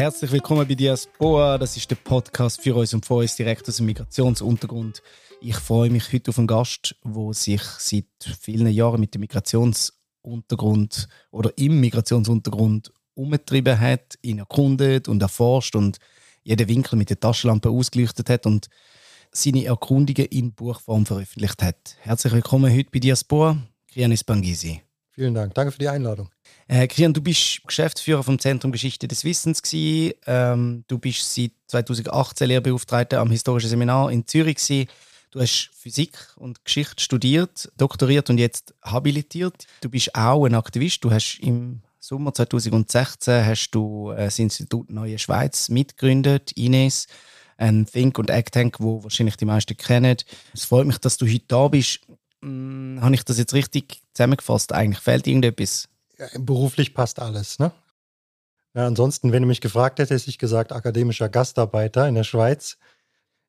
Herzlich willkommen bei Diaspora. Das ist der Podcast für uns und von uns direkt aus dem Migrationsuntergrund. Ich freue mich heute auf einen Gast, der sich seit vielen Jahren mit dem Migrationsuntergrund oder im Migrationsuntergrund umgetrieben hat, ihn erkundet und erforscht und jeden Winkel mit der Taschenlampe ausgeleuchtet hat und seine Erkundungen in Buchform veröffentlicht hat. Herzlich willkommen heute bei Diaspora, Krianis Bangisi. Vielen Dank. Danke für die Einladung. Äh, Kian, du bist Geschäftsführer vom Zentrum Geschichte des Wissens Ähm, du bist seit 2018 Lehrbeauftragter am Historischen Seminar in Zürich gewesen. Du hast Physik und Geschichte studiert, doktoriert und jetzt habilitiert. Du bist auch ein Aktivist. Du hast im Sommer 2016 hast du äh, das Institut Neue Schweiz mitgegründet, Ines, ein Think- und Act-Tank, wo wahrscheinlich die meisten kennen. Es freut mich, dass du heute da bist. Hm, habe ich das jetzt richtig zusammengefasst? Eigentlich fehlt irgendetwas? Ja, beruflich passt alles, ne? Ja, ansonsten, wenn du mich gefragt hättest, hätte ich gesagt, akademischer Gastarbeiter in der Schweiz.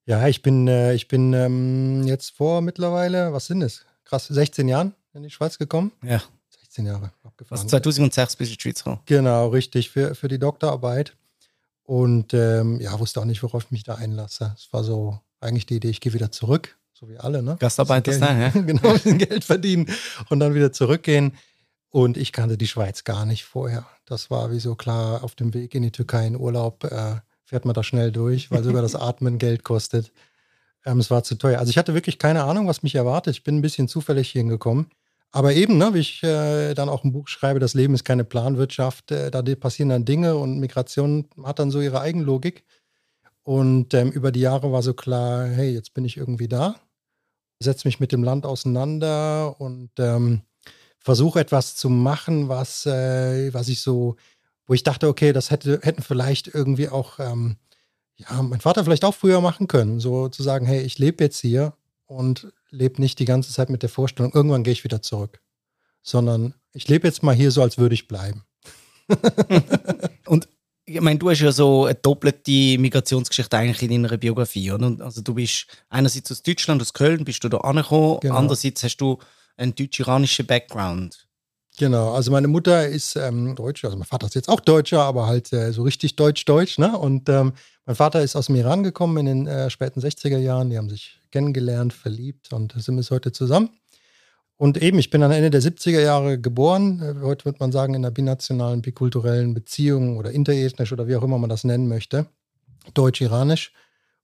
Ja, ich bin, äh, ich bin ähm, jetzt vor mittlerweile, was sind es? Krass, 16 Jahren in die Schweiz gekommen. Ja. 16 Jahre abgefahren. Also 2006 bis in die Schweiz gekommen. Genau, richtig, für, für die Doktorarbeit. Und ähm, ja, wusste auch nicht, worauf ich mich da einlasse. Es war so eigentlich die Idee, ich gehe wieder zurück so wie alle, ne? Gastarbeiter sein, ja. genau, Geld verdienen und dann wieder zurückgehen. Und ich kannte die Schweiz gar nicht vorher. Das war wie so klar, auf dem Weg in die Türkei in Urlaub äh, fährt man da schnell durch, weil sogar das Atmen Geld kostet. Ähm, es war zu teuer. Also ich hatte wirklich keine Ahnung, was mich erwartet. Ich bin ein bisschen zufällig hier hingekommen. Aber eben, ne, wie ich äh, dann auch ein Buch schreibe, das Leben ist keine Planwirtschaft, äh, da passieren dann Dinge und Migration hat dann so ihre Eigenlogik. Und ähm, über die Jahre war so klar, hey, jetzt bin ich irgendwie da setze mich mit dem Land auseinander und ähm, versuche etwas zu machen, was, äh, was ich so, wo ich dachte, okay, das hätte, hätten vielleicht irgendwie auch, ähm, ja, mein Vater vielleicht auch früher machen können. So zu sagen, hey, ich lebe jetzt hier und lebe nicht die ganze Zeit mit der Vorstellung, irgendwann gehe ich wieder zurück. Sondern ich lebe jetzt mal hier so, als würde ich bleiben. ich meine, du hast ja so eine doppelte Migrationsgeschichte eigentlich in deiner Biografie, oder? Also du bist einerseits aus Deutschland, aus Köln, bist du da angekommen, genau. andererseits hast du einen deutsch-iranischen Background. Genau, also meine Mutter ist ähm, Deutsche, also mein Vater ist jetzt auch Deutscher, aber halt äh, so richtig deutsch-deutsch, ne? Und ähm, mein Vater ist aus dem Iran gekommen in den äh, späten 60er Jahren, die haben sich kennengelernt, verliebt und sind bis heute zusammen. Und eben, ich bin am Ende der 70er Jahre geboren. Äh, heute würde man sagen, in einer binationalen, bikulturellen Beziehung oder interethnisch oder wie auch immer man das nennen möchte. Deutsch-iranisch.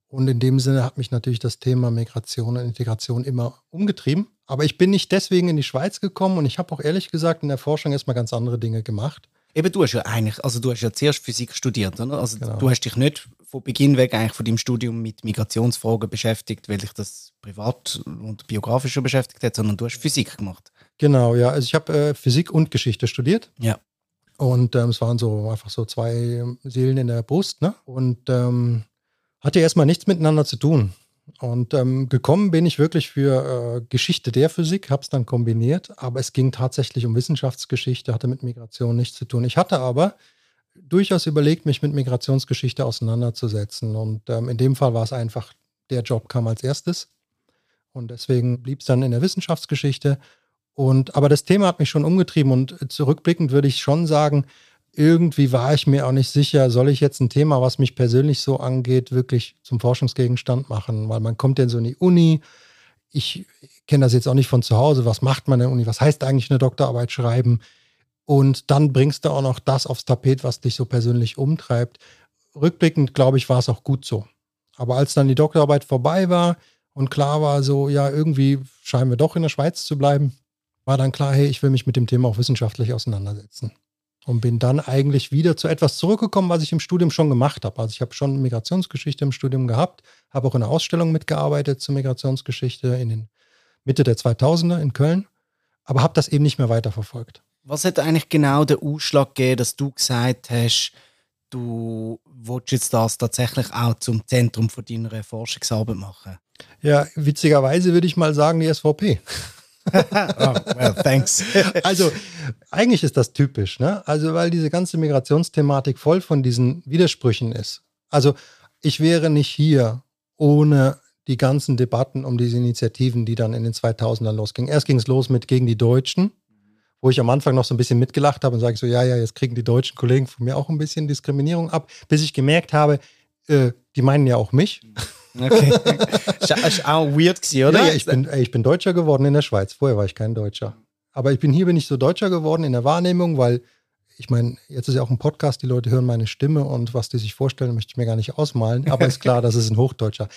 Und in dem Sinne hat mich natürlich das Thema Migration und Integration immer umgetrieben. Aber ich bin nicht deswegen in die Schweiz gekommen und ich habe auch ehrlich gesagt in der Forschung erstmal ganz andere Dinge gemacht. Eben, du hast ja eigentlich, also du hast ja zuerst Physik studiert, oder? Also genau. du hast dich nicht von Beginn weg eigentlich von deinem Studium mit Migrationsfragen beschäftigt, weil dich das privat und biografisch schon beschäftigt hat, sondern du hast Physik gemacht. Genau, ja. Also ich habe äh, Physik und Geschichte studiert. Ja. Und ähm, es waren so einfach so zwei Seelen in der Brust, ne? Und ähm, hatte erstmal nichts miteinander zu tun. Und ähm, gekommen bin ich wirklich für äh, Geschichte der Physik, habe es dann kombiniert, aber es ging tatsächlich um Wissenschaftsgeschichte, hatte mit Migration nichts zu tun. Ich hatte aber durchaus überlegt, mich mit Migrationsgeschichte auseinanderzusetzen. Und ähm, in dem Fall war es einfach, der Job kam als erstes. Und deswegen blieb es dann in der Wissenschaftsgeschichte. Und, aber das Thema hat mich schon umgetrieben und zurückblickend würde ich schon sagen, irgendwie war ich mir auch nicht sicher, soll ich jetzt ein Thema, was mich persönlich so angeht, wirklich zum Forschungsgegenstand machen? Weil man kommt ja so in die Uni. Ich kenne das jetzt auch nicht von zu Hause. Was macht man in der Uni? Was heißt eigentlich eine Doktorarbeit schreiben? Und dann bringst du auch noch das aufs Tapet, was dich so persönlich umtreibt. Rückblickend, glaube ich, war es auch gut so. Aber als dann die Doktorarbeit vorbei war und klar war, so, ja, irgendwie scheinen wir doch in der Schweiz zu bleiben, war dann klar, hey, ich will mich mit dem Thema auch wissenschaftlich auseinandersetzen und bin dann eigentlich wieder zu etwas zurückgekommen, was ich im Studium schon gemacht habe. Also ich habe schon Migrationsgeschichte im Studium gehabt, habe auch in einer Ausstellung mitgearbeitet zur Migrationsgeschichte in den Mitte der 2000er in Köln, aber habe das eben nicht mehr weiterverfolgt. Was hat eigentlich genau den Ausschlag gegeben, dass du gesagt hast, du willst jetzt das tatsächlich auch zum Zentrum von deiner Forschungsarbeit machen? Ja, witzigerweise würde ich mal sagen, die SVP. oh, well, thanks. also, eigentlich ist das typisch, ne? Also, weil diese ganze Migrationsthematik voll von diesen Widersprüchen ist. Also, ich wäre nicht hier ohne die ganzen Debatten um diese Initiativen, die dann in den 2000ern losgingen. Erst ging es los mit gegen die Deutschen, wo ich am Anfang noch so ein bisschen mitgelacht habe und sage so, ja, ja, jetzt kriegen die deutschen Kollegen von mir auch ein bisschen Diskriminierung ab, bis ich gemerkt habe, äh, die meinen ja auch mich. Okay. war auch weird, gewesen, oder? Ja, ja ich, bin, ey, ich bin Deutscher geworden in der Schweiz. Vorher war ich kein Deutscher. Aber ich bin hier bin ich so Deutscher geworden in der Wahrnehmung, weil ich meine, jetzt ist ja auch ein Podcast, die Leute hören meine Stimme und was die sich vorstellen, möchte ich mir gar nicht ausmalen. Aber ist klar, das ist ein Hochdeutscher.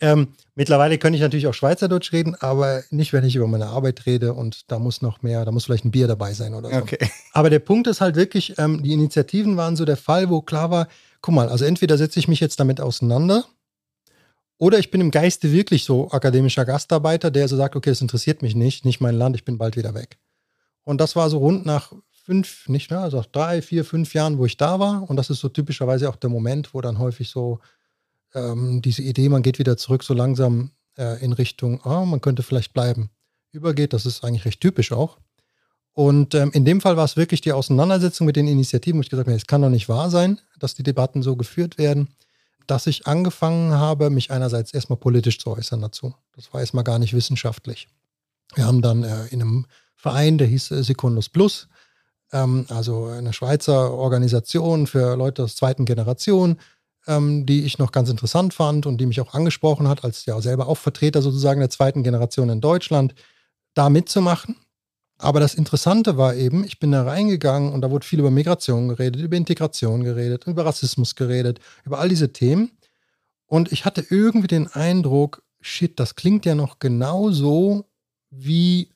Ähm, mittlerweile könnte ich natürlich auch Schweizerdeutsch reden, aber nicht, wenn ich über meine Arbeit rede und da muss noch mehr, da muss vielleicht ein Bier dabei sein oder so. Okay. Aber der Punkt ist halt wirklich, ähm, die Initiativen waren so der Fall, wo klar war, guck mal, also entweder setze ich mich jetzt damit auseinander oder ich bin im Geiste wirklich so akademischer Gastarbeiter, der so sagt, okay, das interessiert mich nicht, nicht mein Land, ich bin bald wieder weg. Und das war so rund nach fünf, nicht mehr, also drei, vier, fünf Jahren, wo ich da war. Und das ist so typischerweise auch der Moment, wo dann häufig so ähm, diese Idee, man geht wieder zurück so langsam äh, in Richtung, ah, man könnte vielleicht bleiben, übergeht. Das ist eigentlich recht typisch auch. Und ähm, in dem Fall war es wirklich die Auseinandersetzung mit den Initiativen, wo ich gesagt habe, es kann doch nicht wahr sein, dass die Debatten so geführt werden, dass ich angefangen habe, mich einerseits erstmal politisch zu äußern dazu. Das war erstmal gar nicht wissenschaftlich. Wir haben dann äh, in einem Verein, der hieß äh, Secundus Plus, ähm, also eine Schweizer Organisation für Leute aus zweiten Generation, ähm, die ich noch ganz interessant fand und die mich auch angesprochen hat, als ja selber auch Vertreter sozusagen der zweiten Generation in Deutschland, da mitzumachen. Aber das Interessante war eben, ich bin da reingegangen und da wurde viel über Migration geredet, über Integration geredet, über Rassismus geredet, über all diese Themen. Und ich hatte irgendwie den Eindruck, shit, das klingt ja noch genauso, wie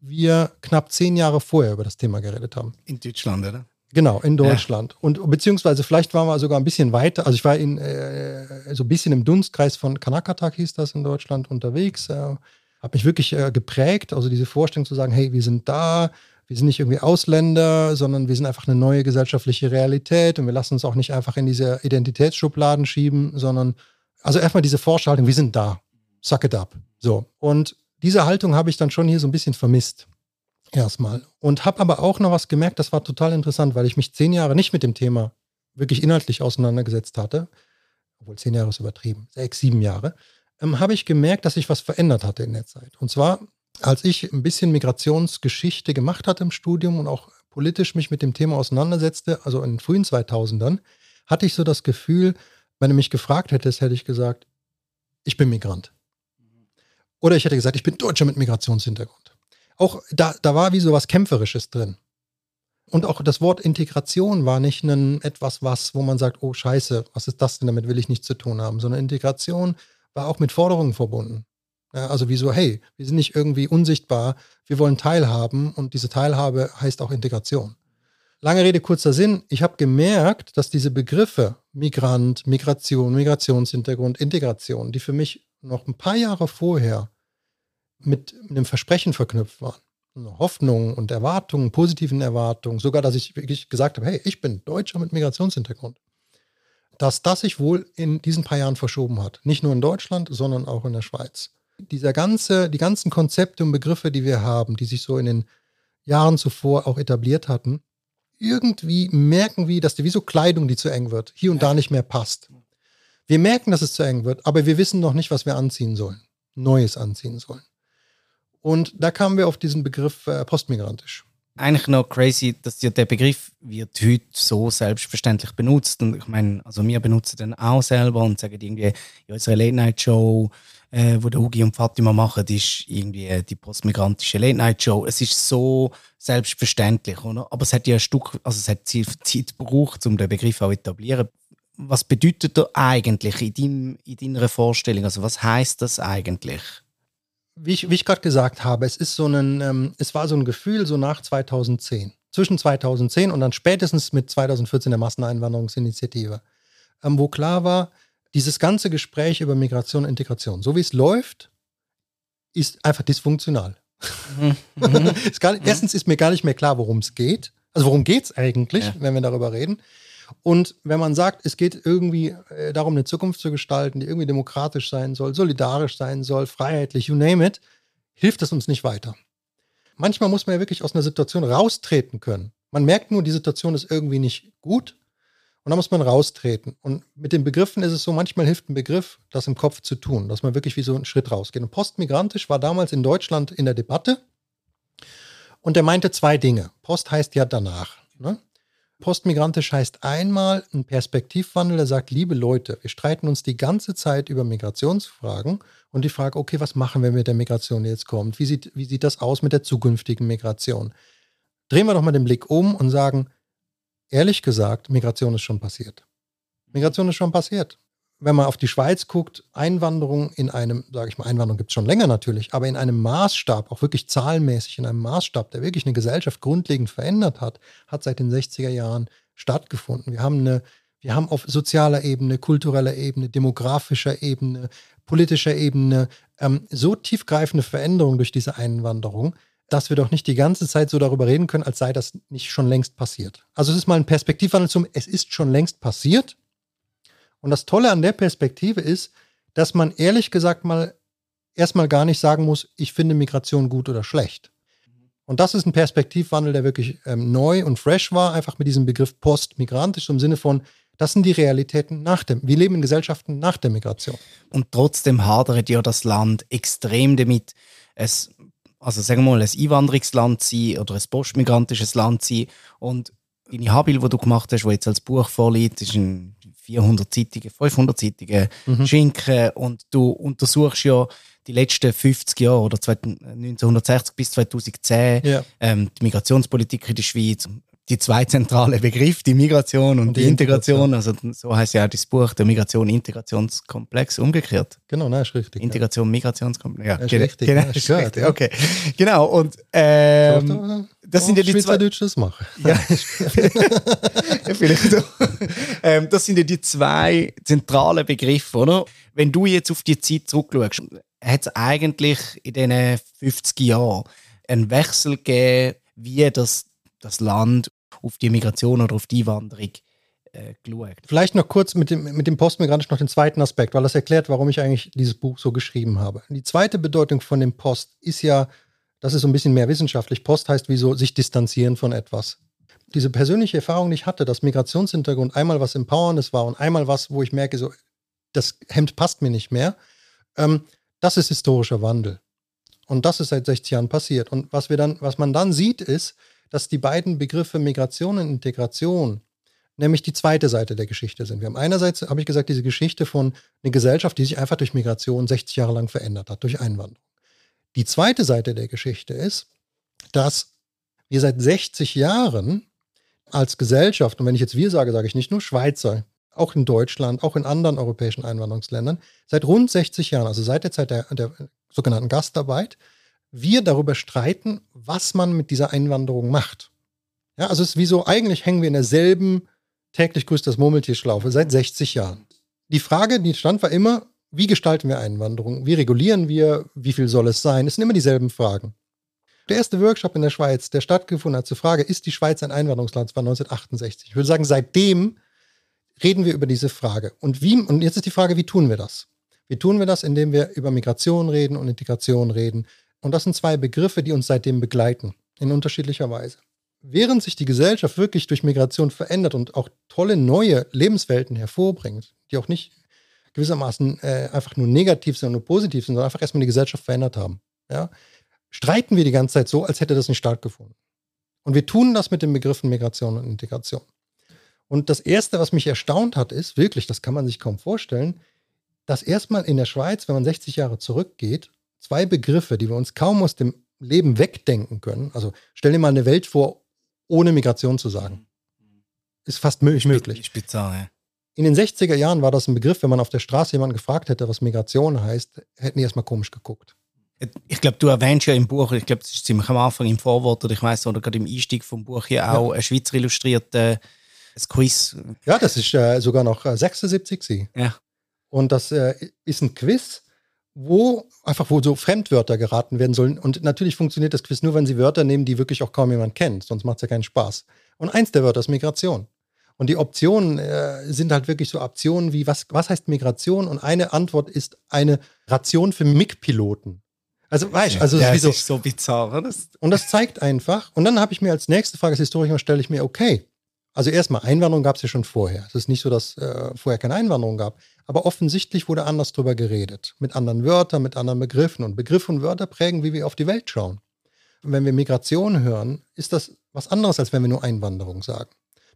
wir knapp zehn Jahre vorher über das Thema geredet haben. In Deutschland, oder? Genau, in Deutschland. Ja. Und beziehungsweise vielleicht waren wir sogar ein bisschen weiter. Also ich war in äh, so ein bisschen im Dunstkreis von Kanakatak hieß das in Deutschland unterwegs. Äh, hat mich wirklich äh, geprägt. Also diese Vorstellung zu sagen, hey, wir sind da, wir sind nicht irgendwie Ausländer, sondern wir sind einfach eine neue gesellschaftliche Realität und wir lassen uns auch nicht einfach in diese Identitätsschubladen schieben, sondern also erstmal diese Vorstellung, wir sind da. Suck it up. So. Und diese Haltung habe ich dann schon hier so ein bisschen vermisst. Erstmal. Und habe aber auch noch was gemerkt, das war total interessant, weil ich mich zehn Jahre nicht mit dem Thema wirklich inhaltlich auseinandergesetzt hatte. Obwohl zehn Jahre ist übertrieben, sechs, sieben Jahre. Ähm, habe ich gemerkt, dass sich was verändert hatte in der Zeit. Und zwar, als ich ein bisschen Migrationsgeschichte gemacht hatte im Studium und auch politisch mich mit dem Thema auseinandersetzte, also in den frühen 2000ern, hatte ich so das Gefühl, wenn du mich gefragt hättest, hätte ich gesagt, ich bin Migrant. Oder ich hätte gesagt, ich bin Deutscher mit Migrationshintergrund. Auch da, da war wie so was Kämpferisches drin. Und auch das Wort Integration war nicht ein, etwas, was, wo man sagt, oh Scheiße, was ist das denn, damit will ich nichts zu tun haben, sondern Integration war auch mit Forderungen verbunden. Also wie so, hey, wir sind nicht irgendwie unsichtbar, wir wollen teilhaben und diese Teilhabe heißt auch Integration. Lange Rede, kurzer Sinn. Ich habe gemerkt, dass diese Begriffe Migrant, Migration, Migrationshintergrund, Integration, die für mich noch ein paar Jahre vorher mit einem Versprechen verknüpft waren. Hoffnungen und Erwartungen, positiven Erwartungen, sogar, dass ich wirklich gesagt habe, hey, ich bin Deutscher mit Migrationshintergrund. Dass das sich wohl in diesen paar Jahren verschoben hat. Nicht nur in Deutschland, sondern auch in der Schweiz. Dieser ganze, die ganzen Konzepte und Begriffe, die wir haben, die sich so in den Jahren zuvor auch etabliert hatten, irgendwie merken wir, dass die wie so Kleidung, die zu eng wird, hier und da nicht mehr passt. Wir merken, dass es zu eng wird, aber wir wissen noch nicht, was wir anziehen sollen, Neues anziehen sollen. Und da kamen wir auf diesen Begriff äh, postmigrantisch. Eigentlich noch crazy, dass der Begriff wird heute so selbstverständlich benutzt. Und ich meine, also wir benutzen den auch selber und sagen irgendwie, in unserer Late-Night-Show, äh, wo der Ugi und Fatima machen, ist irgendwie die postmigrantische Late-Night-Show. Es ist so selbstverständlich, oder? Aber es hat ja ein Stück, also es hat Zeit gebraucht, um den Begriff auch zu etablieren was bedeutet er eigentlich in, deinem, in deiner Vorstellung? Also was heißt das eigentlich? Wie ich, wie ich gerade gesagt habe, es ist so ein, ähm, es war so ein Gefühl so nach 2010. Zwischen 2010 und dann spätestens mit 2014 der Masseneinwanderungsinitiative, ähm, wo klar war, dieses ganze Gespräch über Migration und Integration, so wie es läuft, ist einfach dysfunktional. Mhm. nicht, erstens ist mir gar nicht mehr klar, worum es geht. Also worum geht es eigentlich, ja. wenn wir darüber reden. Und wenn man sagt, es geht irgendwie äh, darum, eine Zukunft zu gestalten, die irgendwie demokratisch sein soll, solidarisch sein soll, freiheitlich, you name it, hilft es uns nicht weiter. Manchmal muss man ja wirklich aus einer Situation raustreten können. Man merkt nur, die Situation ist irgendwie nicht gut und dann muss man raustreten. Und mit den Begriffen ist es so, manchmal hilft ein Begriff, das im Kopf zu tun, dass man wirklich wie so einen Schritt rausgeht. Und postmigrantisch war damals in Deutschland in der Debatte Und er meinte zwei Dinge. Post heißt ja danach. Ne? Postmigrantisch heißt einmal ein Perspektivwandel, der sagt, liebe Leute, wir streiten uns die ganze Zeit über Migrationsfragen und die Frage, okay, was machen wir mit der Migration, die jetzt kommt? Wie sieht, wie sieht das aus mit der zukünftigen Migration? Drehen wir doch mal den Blick um und sagen, ehrlich gesagt, Migration ist schon passiert. Migration ist schon passiert wenn man auf die Schweiz guckt, Einwanderung in einem, sage ich mal, Einwanderung gibt es schon länger natürlich, aber in einem Maßstab, auch wirklich zahlenmäßig in einem Maßstab, der wirklich eine Gesellschaft grundlegend verändert hat, hat seit den 60er Jahren stattgefunden. Wir haben eine, wir haben auf sozialer Ebene, kultureller Ebene, demografischer Ebene, politischer Ebene ähm, so tiefgreifende Veränderungen durch diese Einwanderung, dass wir doch nicht die ganze Zeit so darüber reden können, als sei das nicht schon längst passiert. Also es ist mal ein Perspektivwandel zum, es ist schon längst passiert, und das Tolle an der Perspektive ist, dass man ehrlich gesagt mal erstmal gar nicht sagen muss, ich finde Migration gut oder schlecht. Und das ist ein Perspektivwandel, der wirklich ähm, neu und fresh war, einfach mit diesem Begriff postmigrantisch im Sinne von, das sind die Realitäten nach dem. Wir leben in Gesellschaften nach der Migration. Und trotzdem hadert ja das Land extrem damit, es, also sagen wir mal, ein Einwanderungsland sein oder ein postmigrantisches Land sein. Und deine Habil, die du gemacht hast, wo jetzt als Buch vorliegt, ist ein 400-seitige, 500-seitige mhm. Schinken und du untersuchst ja die letzten 50 Jahre oder 1960 bis 2010 ja. ähm, die Migrationspolitik in der Schweiz, die zwei zentralen Begriffe, die Migration und, und die, die Integration. Integration. Also so heißt ja auch das Buch, der Migration-Integrationskomplex, umgekehrt. Genau, nein, ist richtig. Integration, Migrationskomplex. Ja, ist richtig. Genau, ist richtig. Okay, genau. Und ähm, das sind ja die zwei. das machen. Ja, vielleicht ähm, das sind ja die zwei zentralen Begriffe, oder? Wenn du jetzt auf die Zeit zurückschaust, hat es eigentlich in diesen 50 Jahren einen Wechsel gegeben, wie das, das Land auf die Migration oder auf die Wanderung äh, geschaut. Vielleicht noch kurz mit dem, mit dem Postmigrantisch noch den zweiten Aspekt, weil das erklärt, warum ich eigentlich dieses Buch so geschrieben habe. Die zweite Bedeutung von dem Post ist ja, das ist so ein bisschen mehr wissenschaftlich. Post heißt wie so sich distanzieren von etwas. Diese persönliche Erfahrung, die ich hatte, dass Migrationshintergrund einmal was Empowerndes war und einmal was, wo ich merke, so, das Hemd passt mir nicht mehr, ähm, das ist historischer Wandel. Und das ist seit 60 Jahren passiert. Und was, wir dann, was man dann sieht, ist, dass die beiden Begriffe Migration und Integration nämlich die zweite Seite der Geschichte sind. Wir haben einerseits, habe ich gesagt, diese Geschichte von einer Gesellschaft, die sich einfach durch Migration 60 Jahre lang verändert hat, durch Einwanderung. Die zweite Seite der Geschichte ist, dass wir seit 60 Jahren als Gesellschaft, und wenn ich jetzt wir sage, sage ich nicht nur Schweizer, auch in Deutschland, auch in anderen europäischen Einwanderungsländern, seit rund 60 Jahren, also seit der Zeit der, der sogenannten Gastarbeit, wir darüber streiten, was man mit dieser Einwanderung macht. Ja, also es ist wie so, eigentlich hängen wir in derselben täglich grüßt das Murmeltierschlaufe seit 60 Jahren. Die Frage, die stand, war immer, wie gestalten wir Einwanderung? Wie regulieren wir? Wie viel soll es sein? Es sind immer dieselben Fragen. Der erste Workshop in der Schweiz, der stattgefunden hat zur Frage, ist die Schweiz ein Einwanderungsland? War 1968. Ich würde sagen, seitdem reden wir über diese Frage. Und, wie, und jetzt ist die Frage, wie tun wir das? Wie tun wir das, indem wir über Migration reden und Integration reden? Und das sind zwei Begriffe, die uns seitdem begleiten, in unterschiedlicher Weise. Während sich die Gesellschaft wirklich durch Migration verändert und auch tolle neue Lebenswelten hervorbringt, die auch nicht gewissermaßen äh, einfach nur negativ sind und nur positiv sind, sondern einfach erstmal die Gesellschaft verändert haben. Ja? Streiten wir die ganze Zeit so, als hätte das nicht stattgefunden. Und wir tun das mit den Begriffen Migration und Integration. Und das Erste, was mich erstaunt hat, ist wirklich, das kann man sich kaum vorstellen, dass erstmal in der Schweiz, wenn man 60 Jahre zurückgeht, zwei Begriffe, die wir uns kaum aus dem Leben wegdenken können. Also stell dir mal eine Welt vor, ohne Migration zu sagen. Ist fast möglich. möglich. Bizarr, ja. In den 60er Jahren war das ein Begriff, wenn man auf der Straße jemanden gefragt hätte, was Migration heißt, hätten die erstmal komisch geguckt. Ich glaube, du erwähnst ja im Buch, ich glaube, das ist ziemlich am Anfang im Vorwort oder ich weiß oder gerade im Einstieg vom Buch hier auch ja. ein Schweizer illustrierte Quiz. Ja, das ist äh, sogar noch äh, 76 Ja. Und das äh, ist ein Quiz, wo einfach wo so Fremdwörter geraten werden sollen. Und natürlich funktioniert das Quiz nur, wenn sie Wörter nehmen, die wirklich auch kaum jemand kennt. Sonst macht es ja keinen Spaß. Und eins der Wörter ist Migration. Und die Optionen äh, sind halt wirklich so Optionen wie, was, was heißt Migration? Und eine Antwort ist eine Ration für MIG-Piloten. Also, weißt du, also ja, das ist so bizarr. Das und das zeigt einfach. Und dann habe ich mir als nächste Frage als Historiker stelle ich mir, okay, also erstmal, Einwanderung gab es ja schon vorher. Es ist nicht so, dass äh, vorher keine Einwanderung gab. Aber offensichtlich wurde anders drüber geredet. Mit anderen Wörtern, mit anderen Begriffen. Und Begriffe und Wörter prägen, wie wir auf die Welt schauen. Wenn wir Migration hören, ist das was anderes, als wenn wir nur Einwanderung sagen.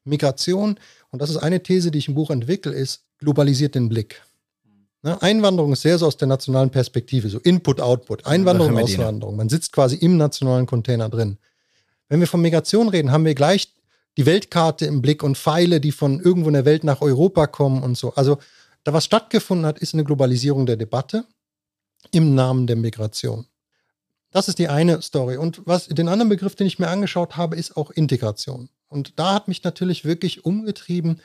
Migration, und das ist eine These, die ich im Buch entwickle, ist, globalisiert den Blick. Ne? Einwanderung ist sehr so aus der nationalen Perspektive, so Input, Output, Einwanderung, Auswanderung. Man sitzt quasi im nationalen Container drin. Wenn wir von Migration reden, haben wir gleich die Weltkarte im Blick und Pfeile, die von irgendwo in der Welt nach Europa kommen und so. Also da was stattgefunden hat, ist eine Globalisierung der Debatte im Namen der Migration. Das ist die eine Story. Und was den anderen Begriff, den ich mir angeschaut habe, ist auch Integration. Und da hat mich natürlich wirklich umgetrieben,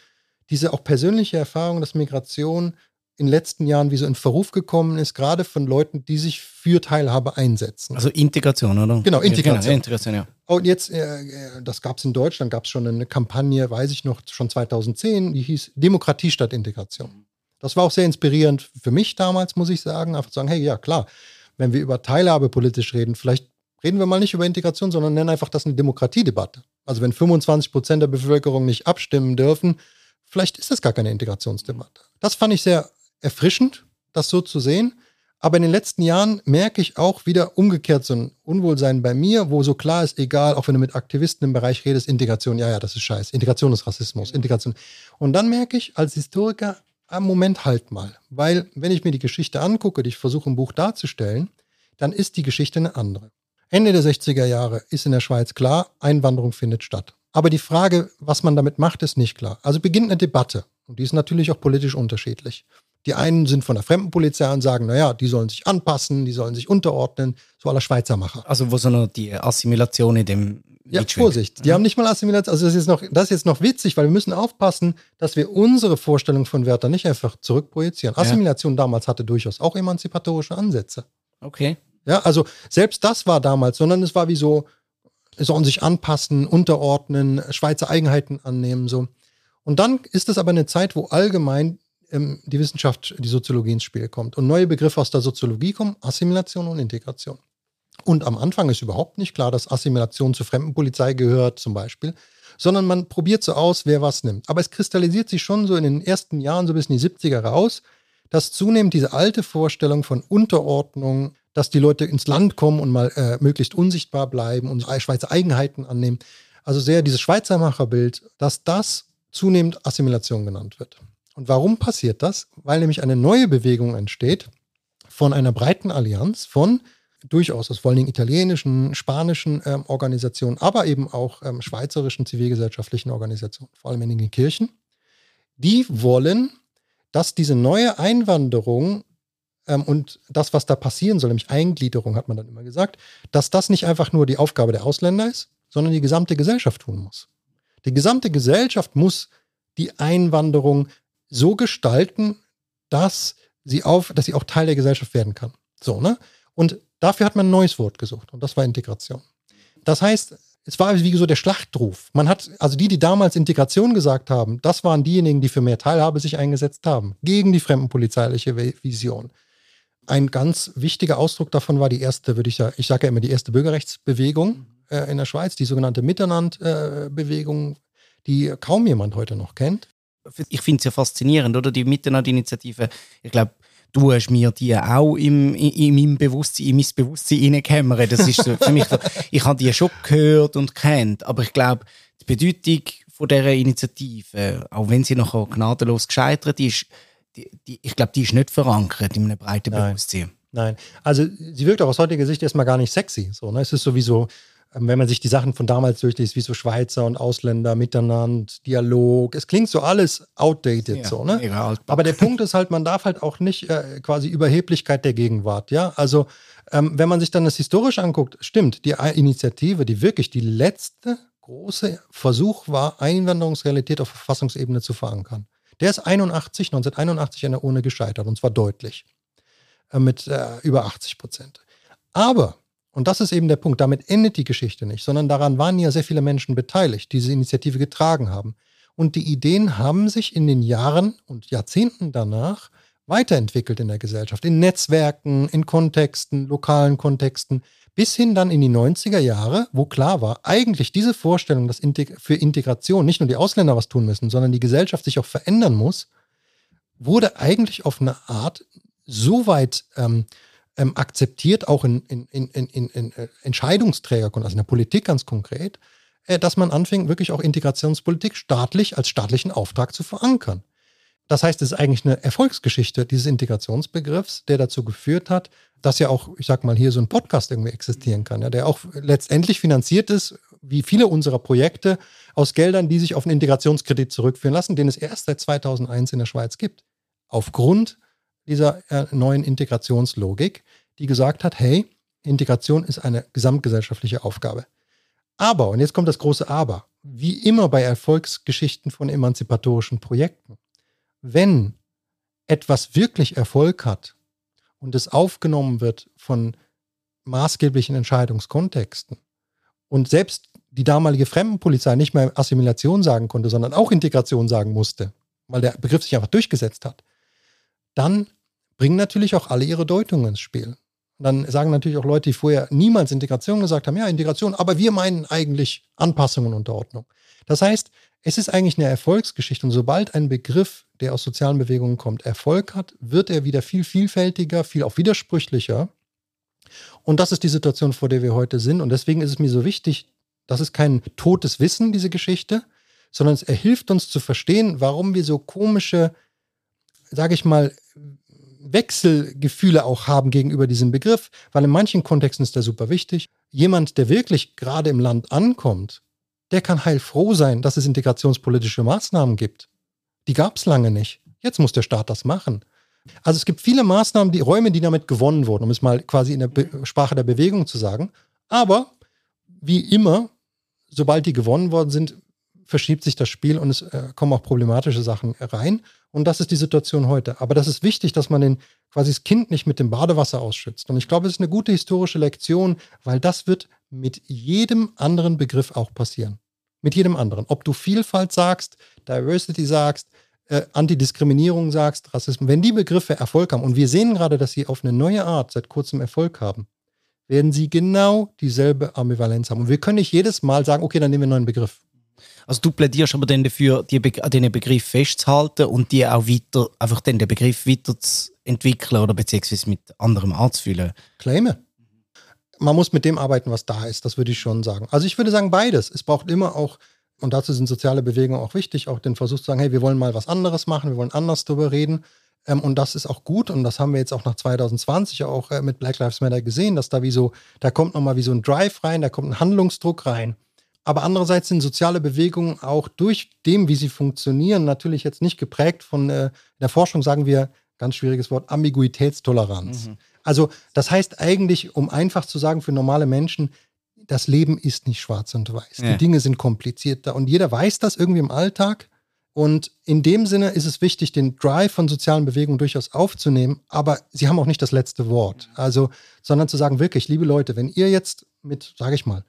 diese auch persönliche Erfahrung, dass Migration in den letzten Jahren wie so in Verruf gekommen ist, gerade von Leuten, die sich für Teilhabe einsetzen. Also Integration, oder? Genau, Integration. Genau, Integration, ja. Und jetzt, äh, äh das gab es in Deutschland, gab es schon eine Kampagne, weiß ich noch, schon 2010, die hieß Demokratie statt Integration. Das war auch sehr inspirierend für mich damals, muss ich sagen, einfach zu sagen, hey, ja, klar, wenn wir über Teilhabe politisch reden, vielleicht reden wir mal nicht über Integration, sondern nennen einfach das eine Demokratiedebatte. Also wenn 25 Prozent der Bevölkerung nicht abstimmen dürfen, vielleicht ist das gar keine Integrationsdebatte. Das fand ich sehr erfrischend, das so zu sehen. Aber in den letzten Jahren merke ich auch wieder umgekehrt so ein Unwohlsein bei mir, wo so klar ist, egal, auch wenn du mit Aktivisten im Bereich redest, Integration, ja, ja, das ist scheiße. Integration ist Rassismus, Integration. Und dann merke ich als Historiker, am Moment halt mal. Weil, wenn ich mir die Geschichte angucke, die ich versuche im Buch darzustellen, dann ist die Geschichte eine andere. Ende der 60er Jahre ist in der Schweiz klar, Einwanderung findet statt. Aber die Frage, was man damit macht, ist nicht klar. Also beginnt eine Debatte. Und die ist natürlich auch politisch unterschiedlich. Die einen sind von der Fremdenpolizei und sagen, naja, die sollen sich anpassen, die sollen sich unterordnen, so aller Schweizer Macher. Also wo so noch die Assimilation in dem ja, Vorsicht. Die ja. haben nicht mal Assimilation. Also das ist, noch, das ist jetzt noch witzig, weil wir müssen aufpassen, dass wir unsere Vorstellung von Wörtern nicht einfach zurückprojizieren. Assimilation ja. damals hatte durchaus auch emanzipatorische Ansätze. Okay. Ja, also selbst das war damals, sondern es war wie so, sollen sich anpassen, unterordnen, Schweizer Eigenheiten annehmen, so. Und dann ist es aber eine Zeit, wo allgemein ähm, die Wissenschaft, die Soziologie ins Spiel kommt und neue Begriffe aus der Soziologie kommen, Assimilation und Integration. Und am Anfang ist überhaupt nicht klar, dass Assimilation zur Fremdenpolizei gehört, zum Beispiel, sondern man probiert so aus, wer was nimmt. Aber es kristallisiert sich schon so in den ersten Jahren, so bis in die 70er raus, dass zunehmend diese alte Vorstellung von Unterordnung, dass die Leute ins Land kommen und mal äh, möglichst unsichtbar bleiben und Schweizer Eigenheiten annehmen, also sehr dieses Schweizermacherbild, dass das zunehmend Assimilation genannt wird. Und warum passiert das? Weil nämlich eine neue Bewegung entsteht von einer breiten Allianz von durchaus aus vor allen Dingen italienischen, spanischen ähm, Organisationen, aber eben auch ähm, schweizerischen zivilgesellschaftlichen Organisationen, vor allem in den Kirchen. Die wollen, dass diese neue Einwanderung ähm, und das, was da passieren soll, nämlich Eingliederung, hat man dann immer gesagt, dass das nicht einfach nur die Aufgabe der Ausländer ist, sondern die gesamte Gesellschaft tun muss. Die gesamte Gesellschaft muss die Einwanderung so gestalten, dass sie auf, dass sie auch Teil der Gesellschaft werden kann. So, ne? Und dafür hat man ein neues Wort gesucht und das war Integration. Das heißt, es war wie so der Schlachtruf. Man hat, also die, die damals Integration gesagt haben, das waren diejenigen, die für mehr Teilhabe sich eingesetzt haben, gegen die fremdenpolizeiliche Vision. Ein ganz wichtiger Ausdruck davon war die erste, würde ich sagen, ich sage ja immer die erste Bürgerrechtsbewegung äh, in der Schweiz, die sogenannte Miteinand-Bewegung, äh, die kaum jemand heute noch kennt ich finde es ja faszinierend, oder? Die Miteinander-Initiative. Ich glaube, du hast mir die auch im, in, in meinem Bewusstsein, in mein Bewusstsein reingekämmert. Das ist so für mich so, ich habe die schon gehört und kennt, aber ich glaube, die Bedeutung von dieser Initiative, auch wenn sie nachher gnadenlos gescheitert ist, die, die, ich glaube, die ist nicht verankert in einem breiten Bewusstsein. Nein, also sie wirkt auch aus heutiger Sicht erstmal gar nicht sexy. So, ne? Es ist sowieso, wenn man sich die Sachen von damals durchliest, wie so Schweizer und Ausländer miteinander, Dialog, es klingt so alles outdated, ja, so, ne? Aber der Punkt ist halt, man darf halt auch nicht äh, quasi Überheblichkeit der Gegenwart, ja? Also, ähm, wenn man sich dann das historisch anguckt, stimmt, die Initiative, die wirklich die letzte große Versuch war, Einwanderungsrealität auf Verfassungsebene zu verankern. Der ist 81, 1981 an der Urne gescheitert, und zwar deutlich. Äh, mit äh, über 80 Prozent. Aber und das ist eben der Punkt. Damit endet die Geschichte nicht, sondern daran waren ja sehr viele Menschen beteiligt, die diese Initiative getragen haben. Und die Ideen haben sich in den Jahren und Jahrzehnten danach weiterentwickelt in der Gesellschaft, in Netzwerken, in Kontexten, lokalen Kontexten, bis hin dann in die 90er Jahre, wo klar war, eigentlich diese Vorstellung, dass für Integration nicht nur die Ausländer was tun müssen, sondern die Gesellschaft sich auch verändern muss, wurde eigentlich auf eine Art so weit ähm, ähm, akzeptiert, auch in, in, in, in, in, äh, Entscheidungsträger, also in der Politik ganz konkret, äh, dass man anfängt, wirklich auch Integrationspolitik staatlich als staatlichen Auftrag zu verankern. Das heißt, es ist eigentlich eine Erfolgsgeschichte dieses Integrationsbegriffs, der dazu geführt hat, dass ja auch, ich sag mal, hier so ein Podcast irgendwie existieren kann, ja, der auch letztendlich finanziert ist, wie viele unserer Projekte, aus Geldern, die sich auf einen Integrationskredit zurückführen lassen, den es erst seit 2001 in der Schweiz gibt. Aufgrund dieser äh, neuen Integrationslogik, die gesagt hat, hey, Integration ist eine gesamtgesellschaftliche Aufgabe. Aber, und jetzt kommt das große Aber, wie immer bei Erfolgsgeschichten von emanzipatorischen Projekten, wenn etwas wirklich Erfolg hat und es aufgenommen wird von maßgeblichen Entscheidungskontexten und selbst die damalige Fremdenpolizei nicht mehr Assimilation sagen konnte, sondern auch Integration sagen musste, weil der Begriff sich einfach durchgesetzt hat, dann bringen natürlich auch alle ihre Deutungen ins Spiel. Und dann sagen natürlich auch Leute, die vorher niemals Integration gesagt haben, ja, Integration, aber wir meinen eigentlich Anpassung und Unterordnung. Das heißt, es ist eigentlich eine Erfolgsgeschichte und sobald ein Begriff, der aus sozialen Bewegungen kommt, Erfolg hat, wird er wieder viel vielfältiger, viel auch widersprüchlicher. Und das ist die Situation, vor der wir heute sind. Und deswegen ist es mir so wichtig, das ist kein totes Wissen, diese Geschichte, sondern es hilft uns zu verstehen, warum wir so komische, sage ich mal, Wechselgefühle auch haben gegenüber diesem Begriff, weil in manchen Kontexten ist der super wichtig. Jemand, der wirklich gerade im Land ankommt, der kann heilfroh sein, dass es integrationspolitische Maßnahmen gibt. Die gab es lange nicht. Jetzt muss der Staat das machen. Also es gibt viele Maßnahmen, die Räume, die damit gewonnen wurden, um es mal quasi in der Be Sprache der Bewegung zu sagen. Aber wie immer, sobald die gewonnen worden sind, verschiebt sich das Spiel und es äh, kommen auch problematische Sachen rein. Und das ist die Situation heute. Aber das ist wichtig, dass man den, quasi das Kind nicht mit dem Badewasser ausschützt. Und ich glaube, es ist eine gute historische Lektion, weil das wird mit jedem anderen Begriff auch passieren. Mit jedem anderen. Ob du Vielfalt sagst, Diversity sagst, äh, Antidiskriminierung sagst, Rassismus, wenn die Begriffe Erfolg haben, und wir sehen gerade, dass sie auf eine neue Art seit kurzem Erfolg haben, werden sie genau dieselbe Ambivalenz haben. Und wir können nicht jedes Mal sagen, okay, dann nehmen wir einen neuen Begriff. Also du plädierst aber dann dafür, die Be diesen Begriff festzuhalten und die auch weiter, einfach den Begriff weiter zu entwickeln oder beziehungsweise mit anderem anzufüllen. Claime. Man muss mit dem arbeiten, was da ist, das würde ich schon sagen. Also ich würde sagen beides. Es braucht immer auch, und dazu sind soziale Bewegungen auch wichtig, auch den Versuch zu sagen, hey, wir wollen mal was anderes machen, wir wollen anders darüber reden. Ähm, und das ist auch gut und das haben wir jetzt auch nach 2020 auch äh, mit Black Lives Matter gesehen, dass da wie so, da kommt nochmal wie so ein Drive rein, da kommt ein Handlungsdruck rein. Aber andererseits sind soziale Bewegungen auch durch dem, wie sie funktionieren, natürlich jetzt nicht geprägt von äh, in der Forschung, sagen wir, ganz schwieriges Wort, Ambiguitätstoleranz. Mhm. Also das heißt eigentlich, um einfach zu sagen für normale Menschen, das Leben ist nicht schwarz und weiß. Ja. Die Dinge sind komplizierter und jeder weiß das irgendwie im Alltag. Und in dem Sinne ist es wichtig, den Drive von sozialen Bewegungen durchaus aufzunehmen, aber sie haben auch nicht das letzte Wort. Also, sondern zu sagen, wirklich, liebe Leute, wenn ihr jetzt mit, sage ich mal,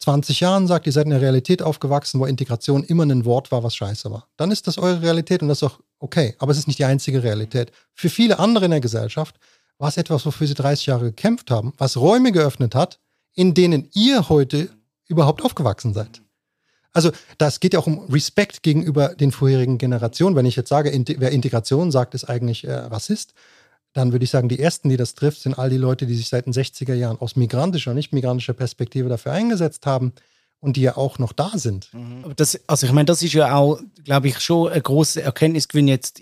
20 Jahren sagt, ihr seid in einer Realität aufgewachsen, wo Integration immer ein Wort war, was scheiße war. Dann ist das eure Realität und das ist auch okay. Aber es ist nicht die einzige Realität. Für viele andere in der Gesellschaft war es etwas, wofür sie 30 Jahre gekämpft haben, was Räume geöffnet hat, in denen ihr heute überhaupt aufgewachsen seid. Also das geht ja auch um Respekt gegenüber den vorherigen Generationen. Wenn ich jetzt sage, wer Integration sagt, ist eigentlich äh, Rassist, dann würde ich sagen, die ersten, die das trifft, sind all die Leute, die sich seit den 60er Jahren aus migrantischer und nicht migrantischer Perspektive dafür eingesetzt haben und die ja auch noch da sind. Mhm. Das, also ich meine, das ist ja auch, glaube ich, schon ein großer Erkenntnisgewinn jetzt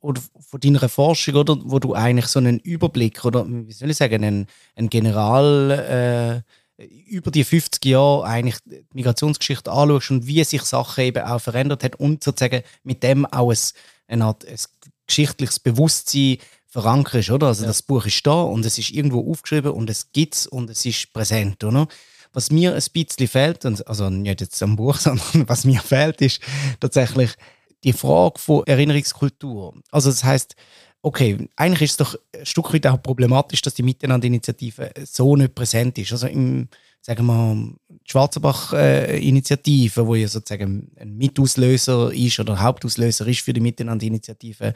oder von deiner Forschung, oder, wo du eigentlich so einen Überblick oder wie soll ich sagen, einen, einen General äh, über die 50 Jahre eigentlich die Migrationsgeschichte anschaust und wie sich Sachen eben auch verändert hat und sozusagen mit dem auch ein, eine Art ein geschichtliches Bewusstsein verankert, oder? Also ja. das Buch ist da und es ist irgendwo aufgeschrieben und es gibt es und es ist präsent, oder? Was mir ein bisschen fehlt, also nicht jetzt am Buch, sondern was mir fehlt, ist tatsächlich die Frage von Erinnerungskultur. Also das heißt, okay, eigentlich ist es doch ein Stück weit auch problematisch, dass die Miteinanderinitiative so nicht präsent ist. Also im, sagen wir, Schwarzenbach-Initiative, wo ja sozusagen ein Mitauslöser ist oder Hauptauslöser ist für die Miteinanderinitiative,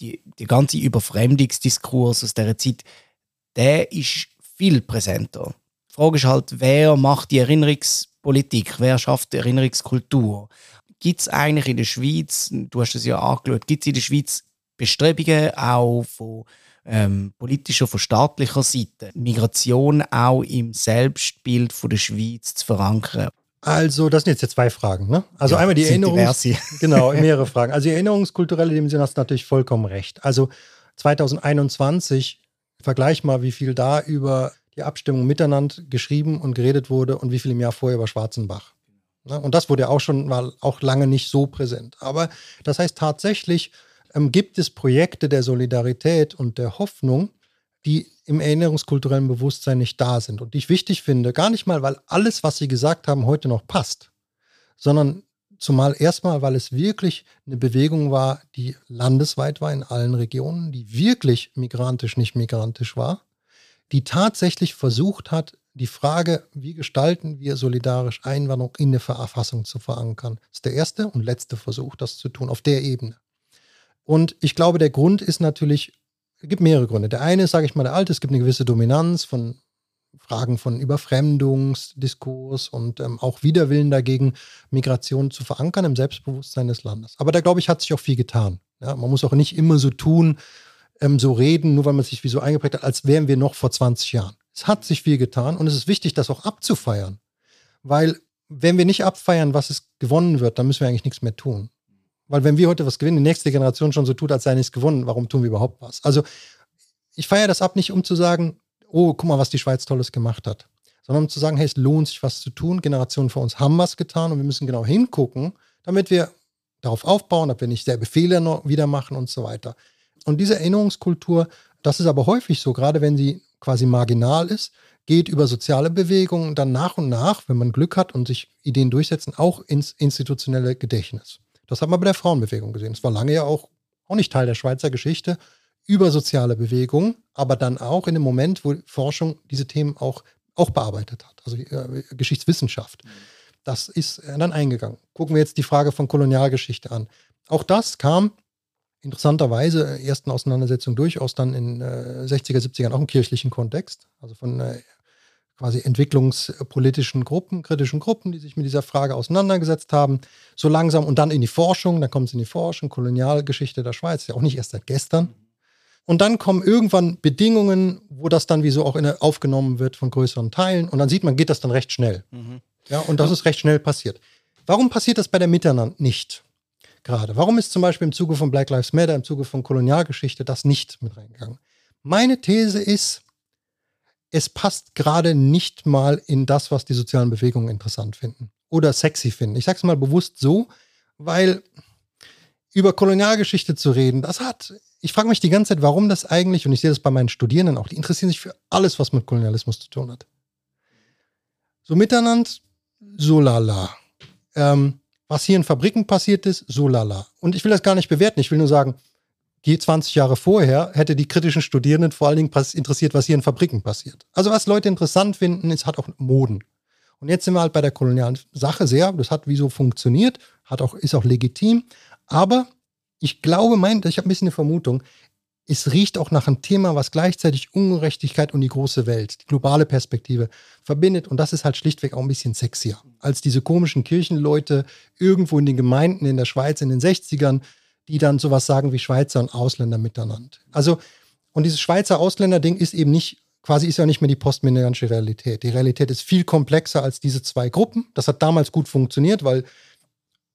die, der ganze Überfremdungsdiskurs aus dieser Zeit, der ist viel präsenter. Die Frage ist halt, wer macht die Erinnerungspolitik, wer schafft die Erinnerungskultur? Gibt es eigentlich in der Schweiz, du hast es ja angeschaut, gibt es in der Schweiz Bestrebungen auch von ähm, politischer, von staatlicher Seite Migration auch im Selbstbild von der Schweiz zu verankern? Also, das sind jetzt zwei Fragen. Ne? Also ja, einmal die Erinnerungs... Genau, mehrere Fragen. Also die erinnerungskulturelle Dimension hast du natürlich vollkommen recht. Also 2021, vergleich mal, wie viel da über die Abstimmung miteinander geschrieben und geredet wurde und wie viel im Jahr vorher über Schwarzenbach. Ne? Und das wurde auch schon mal auch lange nicht so präsent. Aber das heißt tatsächlich, ähm, gibt es Projekte der Solidarität und der Hoffnung, die im erinnerungskulturellen Bewusstsein nicht da sind und die ich wichtig finde, gar nicht mal, weil alles, was sie gesagt haben, heute noch passt, sondern zumal erstmal, weil es wirklich eine Bewegung war, die landesweit war in allen Regionen, die wirklich migrantisch, nicht migrantisch war, die tatsächlich versucht hat, die Frage, wie gestalten wir solidarisch Einwanderung in der Verfassung zu verankern. Das ist der erste und letzte Versuch, das zu tun, auf der Ebene. Und ich glaube, der Grund ist natürlich, gibt mehrere Gründe. Der eine ist, sage ich mal, der alte, es gibt eine gewisse Dominanz von Fragen von Überfremdungsdiskurs und ähm, auch Widerwillen dagegen, Migration zu verankern im Selbstbewusstsein des Landes. Aber da, glaube ich, hat sich auch viel getan. Ja, man muss auch nicht immer so tun, ähm, so reden, nur weil man sich wie so eingeprägt hat, als wären wir noch vor 20 Jahren. Es hat sich viel getan und es ist wichtig, das auch abzufeiern. Weil, wenn wir nicht abfeiern, was es gewonnen wird, dann müssen wir eigentlich nichts mehr tun. Weil wenn wir heute was gewinnen, die nächste Generation schon so tut, als sei nichts gewonnen, warum tun wir überhaupt was? Also ich feiere das ab nicht, um zu sagen, oh, guck mal, was die Schweiz Tolles gemacht hat, sondern um zu sagen, hey, es lohnt sich was zu tun. Generationen vor uns haben was getan und wir müssen genau hingucken, damit wir darauf aufbauen, ob wir nicht selbe Fehler noch wieder machen und so weiter. Und diese Erinnerungskultur, das ist aber häufig so, gerade wenn sie quasi marginal ist, geht über soziale Bewegungen dann nach und nach, wenn man Glück hat und sich Ideen durchsetzen, auch ins institutionelle Gedächtnis. Das hat man bei der Frauenbewegung gesehen. Es war lange ja auch, auch nicht Teil der Schweizer Geschichte über soziale Bewegungen, aber dann auch in dem Moment, wo Forschung diese Themen auch, auch bearbeitet hat, also äh, Geschichtswissenschaft. Das ist dann eingegangen. Gucken wir jetzt die Frage von Kolonialgeschichte an. Auch das kam interessanterweise ersten Auseinandersetzungen durchaus dann in äh, 60er, 70ern auch im kirchlichen Kontext, also von äh, quasi entwicklungspolitischen Gruppen, kritischen Gruppen, die sich mit dieser Frage auseinandergesetzt haben, so langsam und dann in die Forschung, dann kommt es in die Forschung, Kolonialgeschichte der Schweiz, ja auch nicht erst seit gestern. Und dann kommen irgendwann Bedingungen, wo das dann wie so auch in, aufgenommen wird von größeren Teilen und dann sieht man, geht das dann recht schnell. Mhm. Ja, und das ist recht schnell passiert. Warum passiert das bei der Miteinander nicht? Gerade. Warum ist zum Beispiel im Zuge von Black Lives Matter, im Zuge von Kolonialgeschichte das nicht mit reingegangen? Meine These ist, es passt gerade nicht mal in das, was die sozialen Bewegungen interessant finden oder sexy finden. Ich sage es mal bewusst so, weil über Kolonialgeschichte zu reden, das hat, ich frage mich die ganze Zeit, warum das eigentlich, und ich sehe das bei meinen Studierenden auch, die interessieren sich für alles, was mit Kolonialismus zu tun hat. So miteinander, so lala. Ähm, was hier in Fabriken passiert ist, so lala. Und ich will das gar nicht bewerten, ich will nur sagen, 20 Jahre vorher hätte die kritischen Studierenden vor allen Dingen interessiert, was hier in Fabriken passiert. Also was Leute interessant finden, ist hat auch Moden. Und jetzt sind wir halt bei der kolonialen Sache sehr, das hat wie so funktioniert, hat auch, ist auch legitim. Aber ich glaube, mein, ich habe ein bisschen eine Vermutung, es riecht auch nach einem Thema, was gleichzeitig Ungerechtigkeit und die große Welt, die globale Perspektive verbindet. Und das ist halt schlichtweg auch ein bisschen sexier als diese komischen Kirchenleute irgendwo in den Gemeinden in der Schweiz in den 60ern, die dann sowas sagen wie Schweizer und Ausländer miteinander. Also, und dieses Schweizer Ausländer-Ding ist eben nicht, quasi ist ja nicht mehr die postmigrantische Realität. Die Realität ist viel komplexer als diese zwei Gruppen. Das hat damals gut funktioniert, weil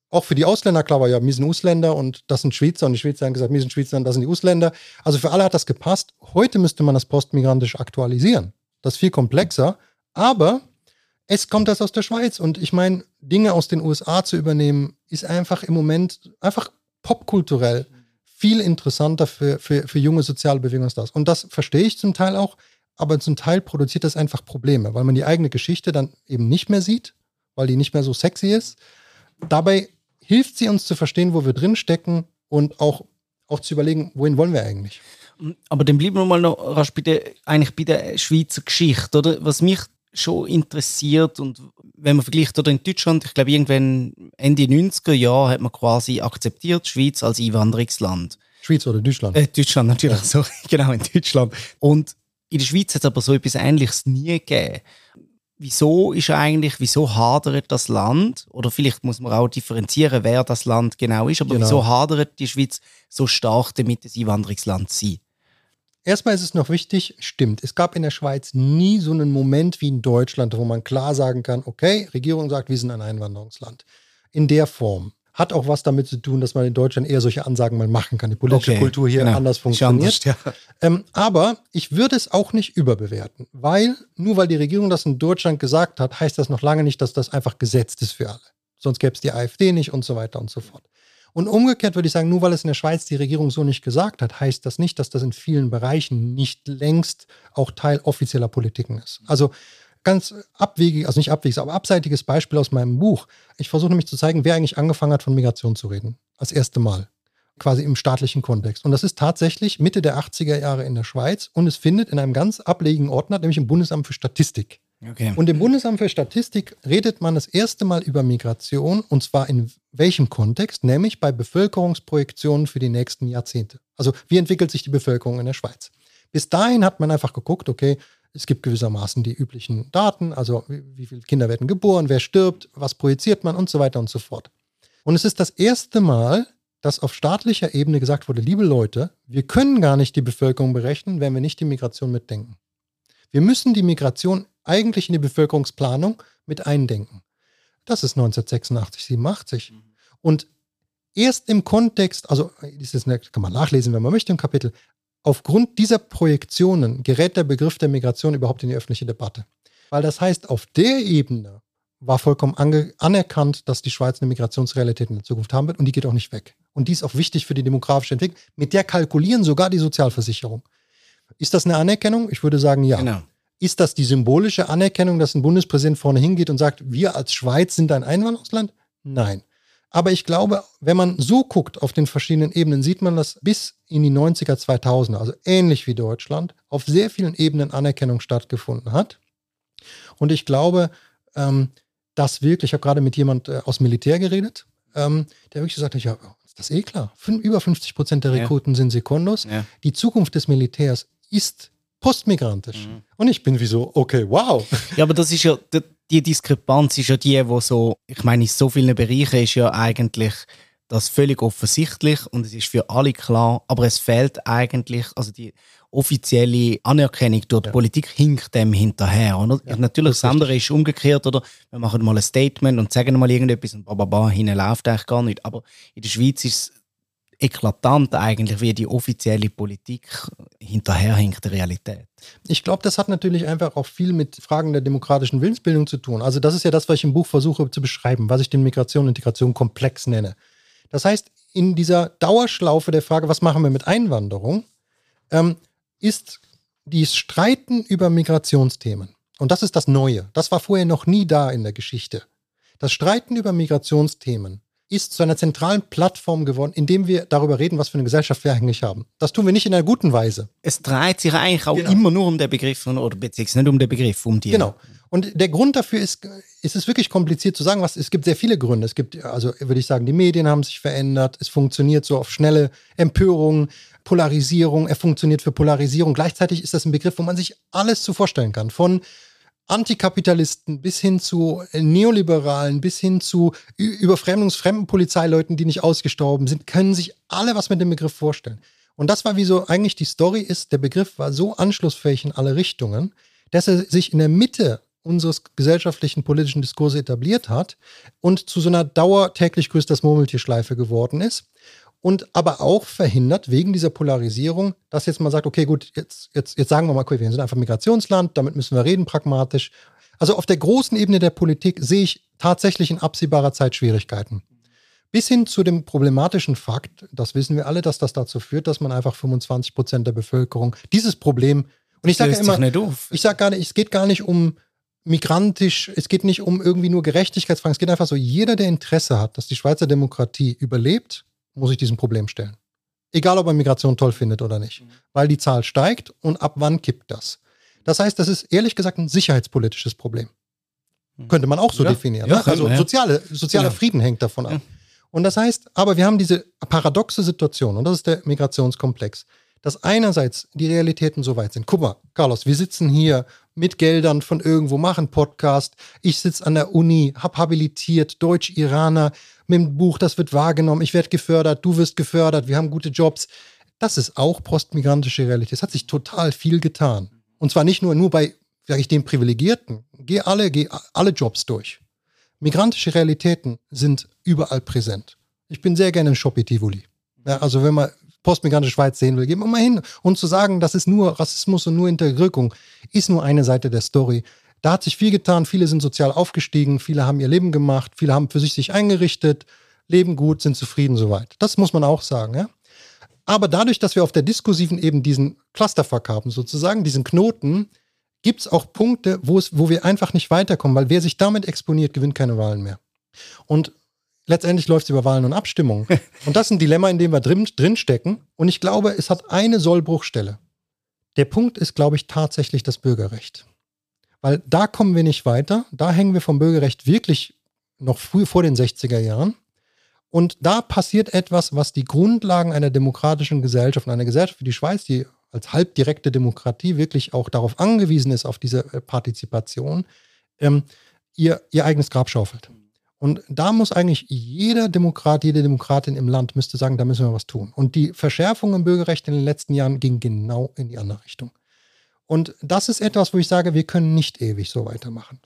auch für die Ausländer klar war, ja, wir sind Ausländer und das sind Schweizer und die Schweizer haben gesagt, wir sind Schweizer und das sind die Ausländer. Also für alle hat das gepasst. Heute müsste man das postmigrantisch aktualisieren. Das ist viel komplexer, aber es kommt das aus der Schweiz und ich meine, Dinge aus den USA zu übernehmen, ist einfach im Moment einfach popkulturell viel interessanter für, für, für junge soziale das. Und das verstehe ich zum Teil auch, aber zum Teil produziert das einfach Probleme, weil man die eigene Geschichte dann eben nicht mehr sieht, weil die nicht mehr so sexy ist. Dabei hilft sie uns zu verstehen, wo wir drin stecken und auch, auch zu überlegen, wohin wollen wir eigentlich. Aber dann bleiben wir mal noch rasch bei der, eigentlich bei der Schweizer Geschichte, oder? Was mich schon interessiert und wenn man vergleicht oder in Deutschland, ich glaube irgendwann Ende 90er Jahre hat man quasi akzeptiert Schweiz als Einwanderungsland. Schweiz oder Deutschland? Äh, Deutschland natürlich, ja. so, genau in Deutschland. Und in der Schweiz hat es aber so etwas Ähnliches nie gegeben. Wieso ist eigentlich, wieso hadert das Land, oder vielleicht muss man auch differenzieren, wer das Land genau ist, aber genau. wieso hadert die Schweiz so stark damit, ein Einwanderungsland zu sein? Erstmal ist es noch wichtig, stimmt, es gab in der Schweiz nie so einen Moment wie in Deutschland, wo man klar sagen kann, okay, Regierung sagt, wir sind ein Einwanderungsland. In der Form. Hat auch was damit zu tun, dass man in Deutschland eher solche Ansagen mal machen kann. Die politische okay, Kultur hier genau. anders funktioniert. Anders, ja. ähm, aber ich würde es auch nicht überbewerten, weil nur weil die Regierung das in Deutschland gesagt hat, heißt das noch lange nicht, dass das einfach gesetzt ist für alle. Sonst gäbe es die AfD nicht und so weiter und so fort. Und umgekehrt würde ich sagen, nur weil es in der Schweiz die Regierung so nicht gesagt hat, heißt das nicht, dass das in vielen Bereichen nicht längst auch Teil offizieller Politiken ist. Also ganz abwegig, also nicht abwegig, aber abseitiges Beispiel aus meinem Buch. Ich versuche nämlich zu zeigen, wer eigentlich angefangen hat, von Migration zu reden. Als erste Mal. Quasi im staatlichen Kontext. Und das ist tatsächlich Mitte der 80er Jahre in der Schweiz und es findet in einem ganz ablegen Ordner, nämlich im Bundesamt für Statistik. Okay. Und im Bundesamt für Statistik redet man das erste Mal über Migration und zwar in welchem Kontext? Nämlich bei Bevölkerungsprojektionen für die nächsten Jahrzehnte. Also wie entwickelt sich die Bevölkerung in der Schweiz? Bis dahin hat man einfach geguckt, okay, es gibt gewissermaßen die üblichen Daten, also wie, wie viele Kinder werden geboren, wer stirbt, was projiziert man und so weiter und so fort. Und es ist das erste Mal, dass auf staatlicher Ebene gesagt wurde, liebe Leute, wir können gar nicht die Bevölkerung berechnen, wenn wir nicht die Migration mitdenken. Wir müssen die Migration eigentlich in die Bevölkerungsplanung mit eindenken. Das ist 1986, 87. Mhm. Und erst im Kontext, also das kann man nachlesen, wenn man möchte im Kapitel, Aufgrund dieser Projektionen gerät der Begriff der Migration überhaupt in die öffentliche Debatte. Weil das heißt, auf der Ebene war vollkommen anerkannt, dass die Schweiz eine Migrationsrealität in der Zukunft haben wird und die geht auch nicht weg. Und die ist auch wichtig für die demografische Entwicklung. Mit der kalkulieren sogar die Sozialversicherung. Ist das eine Anerkennung? Ich würde sagen, ja. Genau. Ist das die symbolische Anerkennung, dass ein Bundespräsident vorne hingeht und sagt, wir als Schweiz sind ein Einwanderungsland? Nein. Aber ich glaube, wenn man so guckt auf den verschiedenen Ebenen, sieht man, dass bis in die 90er, 2000er, also ähnlich wie Deutschland, auf sehr vielen Ebenen Anerkennung stattgefunden hat. Und ich glaube, ähm, dass wirklich, ich habe gerade mit jemand äh, aus Militär geredet, ähm, der wirklich gesagt hat, ja, ist das eh klar. Fün über 50 Prozent der Rekruten ja. sind Sekundos. Ja. Die Zukunft des Militärs ist postmigrantisch. Mhm. Und ich bin wie so, okay, wow. Ja, aber das ist ja, die Diskrepanz ist ja die, wo so, ich meine, in so vielen Bereichen ist ja eigentlich das völlig offensichtlich und es ist für alle klar, aber es fehlt eigentlich, also die offizielle Anerkennung durch die ja. Politik hinkt dem hinterher. Oder? Ja, Natürlich, das, das andere ist umgekehrt, oder? Wir machen mal ein Statement und sagen mal irgendetwas und bababa, hinten läuft eigentlich gar nicht. Aber in der Schweiz ist es eklatant eigentlich, wie die offizielle Politik hinterherhinkt der Realität. Ich glaube, das hat natürlich einfach auch viel mit Fragen der demokratischen Willensbildung zu tun. Also das ist ja das, was ich im Buch versuche zu beschreiben, was ich den Migration und Integration komplex nenne. Das heißt, in dieser Dauerschlaufe der Frage, was machen wir mit Einwanderung, ähm, ist dieses Streiten über Migrationsthemen. Und das ist das Neue. Das war vorher noch nie da in der Geschichte. Das Streiten über Migrationsthemen ist zu einer zentralen Plattform geworden, indem wir darüber reden, was für eine Gesellschaft wir eigentlich haben. Das tun wir nicht in einer guten Weise. Es dreht sich eigentlich auch genau. immer nur um den Begriff oder beziehungsweise nicht um den Begriff, um die. Genau. Und der Grund dafür ist, ist es wirklich kompliziert zu sagen, was es gibt sehr viele Gründe. Es gibt, also würde ich sagen, die Medien haben sich verändert. Es funktioniert so auf schnelle Empörung, Polarisierung. Er funktioniert für Polarisierung. Gleichzeitig ist das ein Begriff, wo man sich alles zu vorstellen kann. Von Antikapitalisten bis hin zu äh, Neoliberalen, bis hin zu überfremdungsfremden Polizeileuten, die nicht ausgestorben sind, können sich alle was mit dem Begriff vorstellen. Und das war wie so eigentlich die Story ist, der Begriff war so anschlussfähig in alle Richtungen, dass er sich in der Mitte unseres gesellschaftlichen politischen Diskurses etabliert hat und zu so einer dauertäglich grüßt das Murmeltierschleife geworden ist und aber auch verhindert wegen dieser Polarisierung, dass jetzt man sagt, okay, gut, jetzt, jetzt, jetzt sagen wir mal, okay, wir sind einfach Migrationsland, damit müssen wir reden, pragmatisch. Also auf der großen Ebene der Politik sehe ich tatsächlich in absehbarer Zeit Schwierigkeiten. Bis hin zu dem problematischen Fakt, das wissen wir alle, dass das dazu führt, dass man einfach 25 Prozent der Bevölkerung dieses Problem, und ich sage ja immer, ich sage gar nicht, es geht gar nicht um migrantisch, es geht nicht um irgendwie nur Gerechtigkeitsfragen, es geht einfach so, jeder, der Interesse hat, dass die Schweizer Demokratie überlebt, muss ich diesem Problem stellen. Egal, ob er Migration toll findet oder nicht. Mhm. Weil die Zahl steigt und ab wann kippt das? Das heißt, das ist ehrlich gesagt ein sicherheitspolitisches Problem. Mhm. Könnte man auch so ja. definieren. Ja, ne? Also ja. soziale, sozialer Frieden hängt davon ab. Und das heißt, aber wir haben diese paradoxe Situation, und das ist der Migrationskomplex, dass einerseits die Realitäten so weit sind. Guck mal, Carlos, wir sitzen hier mit Geldern von irgendwo, machen Podcast. Ich sitze an der Uni, hab habilitiert, Deutsch-Iraner, mit dem Buch, das wird wahrgenommen, ich werde gefördert, du wirst gefördert, wir haben gute Jobs. Das ist auch postmigrantische Realität. Es hat sich total viel getan. Und zwar nicht nur, nur bei, sage ich, den Privilegierten. Geh alle, geh alle Jobs durch. Migrantische Realitäten sind überall präsent. Ich bin sehr gerne in Shopee Tivoli. Ja, also wenn man postmigrantische Schweiz sehen will, gehen wir mal hin. Und zu sagen, das ist nur Rassismus und nur Unterdrückung, ist nur eine Seite der Story. Da hat sich viel getan. Viele sind sozial aufgestiegen. Viele haben ihr Leben gemacht. Viele haben für sich sich eingerichtet, leben gut, sind zufrieden soweit. Das muss man auch sagen. Ja? Aber dadurch, dass wir auf der diskursiven eben diesen Clusterfuck haben, sozusagen, diesen Knoten, gibt es auch Punkte, wo, es, wo wir einfach nicht weiterkommen, weil wer sich damit exponiert, gewinnt keine Wahlen mehr. Und letztendlich läuft es über Wahlen und Abstimmungen. und das ist ein Dilemma, in dem wir drin, drin stecken. Und ich glaube, es hat eine Sollbruchstelle. Der Punkt ist, glaube ich, tatsächlich das Bürgerrecht. Weil da kommen wir nicht weiter. Da hängen wir vom Bürgerrecht wirklich noch früh vor den 60er Jahren. Und da passiert etwas, was die Grundlagen einer demokratischen Gesellschaft, einer Gesellschaft wie die Schweiz, die als halbdirekte Demokratie wirklich auch darauf angewiesen ist, auf diese äh, Partizipation, ähm, ihr, ihr eigenes Grab schaufelt. Und da muss eigentlich jeder Demokrat, jede Demokratin im Land müsste sagen, da müssen wir was tun. Und die Verschärfung im Bürgerrecht in den letzten Jahren ging genau in die andere Richtung. Und das ist etwas, wo ich sage, wir können nicht ewig so weitermachen.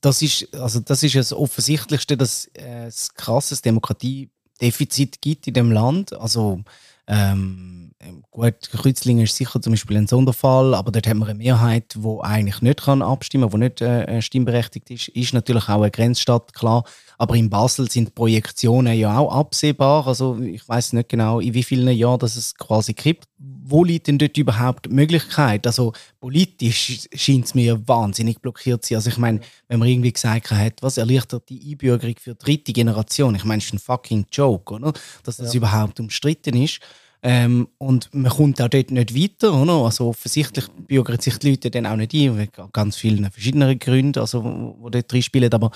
Das ist, also das ist das Offensichtlichste, dass es ein krasses Demokratiedefizit gibt in dem Land. Also ähm, gut, Kreuzlingen ist sicher zum Beispiel ein Sonderfall, aber dort haben wir eine Mehrheit, die eigentlich nicht kann abstimmen kann, die nicht äh, stimmberechtigt ist. Ist natürlich auch eine Grenzstadt, klar. Aber in Basel sind Projektionen ja auch absehbar. Also ich weiß nicht genau, in wie vielen Jahren das es quasi kippt. Wo liegt denn dort überhaupt die Möglichkeit? Also politisch scheint es mir wahnsinnig blockiert zu sein. Also ich meine, wenn man irgendwie gesagt hat, was erleichtert die Einbürgerung für die dritte Generation? Ich meine, es ist ein fucking Joke, oder? Dass das ja. überhaupt umstritten ist. Ähm, und man kommt auch dort nicht weiter. Oder? Also offensichtlich bürgern sich die Leute dann auch nicht ein, wegen ganz vielen verschiedenen Gründen, also, wo, dort drin spielen. Aber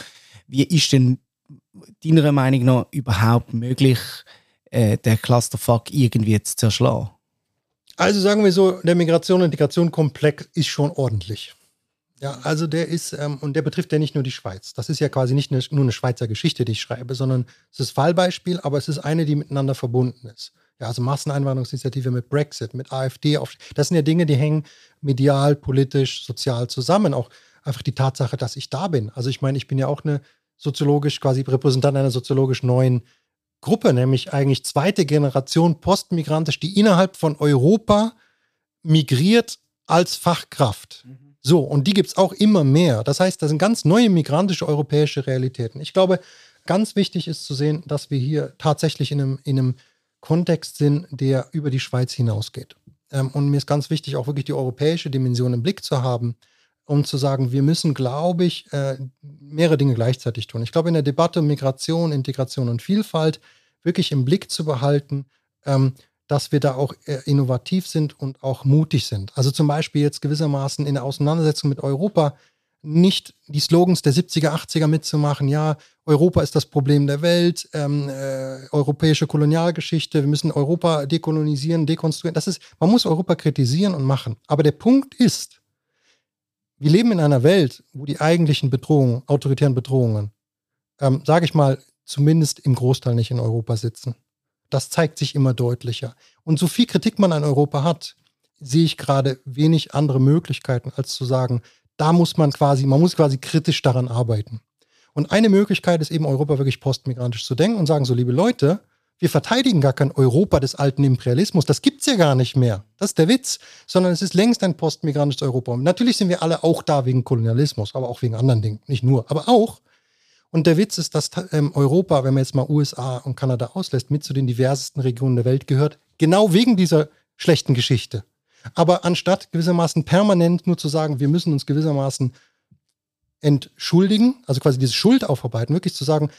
wie ist denn deiner Meinung nach überhaupt möglich, äh, den Clusterfuck irgendwie zu zerschlagen? Also sagen wir so, der Migration- und Integration-Komplex ist schon ordentlich. Ja, also der ist, ähm, und der betrifft ja nicht nur die Schweiz. Das ist ja quasi nicht eine, nur eine Schweizer Geschichte, die ich schreibe, sondern es ist Fallbeispiel, aber es ist eine, die miteinander verbunden ist. Ja, also Masseneinwanderungsinitiative mit Brexit, mit AfD. Auf, das sind ja Dinge, die hängen medial, politisch, sozial zusammen. Auch einfach die Tatsache, dass ich da bin. Also ich meine, ich bin ja auch eine soziologisch, quasi Repräsentant einer soziologisch neuen Gruppe, nämlich eigentlich zweite Generation postmigrantisch, die innerhalb von Europa migriert als Fachkraft. Mhm. So, und die gibt es auch immer mehr. Das heißt, das sind ganz neue migrantische europäische Realitäten. Ich glaube, ganz wichtig ist zu sehen, dass wir hier tatsächlich in einem, in einem Kontext sind, der über die Schweiz hinausgeht. Ähm, und mir ist ganz wichtig, auch wirklich die europäische Dimension im Blick zu haben, um zu sagen, wir müssen, glaube ich, äh, mehrere Dinge gleichzeitig tun. Ich glaube, in der Debatte um Migration, Integration und Vielfalt wirklich im Blick zu behalten, ähm, dass wir da auch äh, innovativ sind und auch mutig sind. Also zum Beispiel jetzt gewissermaßen in der Auseinandersetzung mit Europa nicht die Slogans der 70er, 80er mitzumachen, ja, Europa ist das Problem der Welt, ähm, äh, europäische Kolonialgeschichte, wir müssen Europa dekolonisieren, dekonstruieren. Das ist, man muss Europa kritisieren und machen. Aber der Punkt ist, wir leben in einer Welt, wo die eigentlichen Bedrohungen, autoritären Bedrohungen, ähm, sage ich mal, zumindest im Großteil nicht in Europa sitzen. Das zeigt sich immer deutlicher. Und so viel Kritik man an Europa hat, sehe ich gerade wenig andere Möglichkeiten, als zu sagen, da muss man quasi, man muss quasi kritisch daran arbeiten. Und eine Möglichkeit ist eben, Europa wirklich postmigrantisch zu denken und sagen, so liebe Leute, wir verteidigen gar kein Europa des alten Imperialismus. Das gibt es ja gar nicht mehr. Das ist der Witz. Sondern es ist längst ein postmigrantisches Europa. Und natürlich sind wir alle auch da wegen Kolonialismus, aber auch wegen anderen Dingen. Nicht nur, aber auch. Und der Witz ist, dass ähm, Europa, wenn man jetzt mal USA und Kanada auslässt, mit zu den diversesten Regionen der Welt gehört. Genau wegen dieser schlechten Geschichte. Aber anstatt gewissermaßen permanent nur zu sagen, wir müssen uns gewissermaßen entschuldigen, also quasi diese Schuld aufarbeiten, wirklich zu sagen,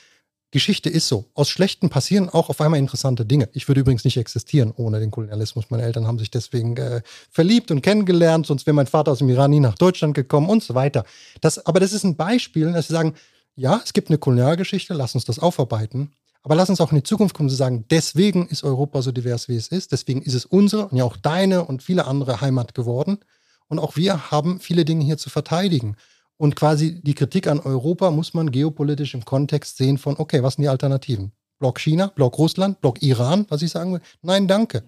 Geschichte ist so. Aus Schlechten passieren auch auf einmal interessante Dinge. Ich würde übrigens nicht existieren ohne den Kolonialismus. Meine Eltern haben sich deswegen äh, verliebt und kennengelernt, sonst wäre mein Vater aus dem Iran nie nach Deutschland gekommen und so weiter. Das, aber das ist ein Beispiel, dass sie sagen, ja, es gibt eine Kolonialgeschichte, lass uns das aufarbeiten. Aber lass uns auch in die Zukunft kommen zu sagen, deswegen ist Europa so divers, wie es ist. Deswegen ist es unsere und ja auch deine und viele andere Heimat geworden. Und auch wir haben viele Dinge hier zu verteidigen. Und quasi die Kritik an Europa muss man geopolitisch im Kontext sehen von, okay, was sind die Alternativen? Block China, Block Russland, Block Iran, was ich sagen will? Nein, danke.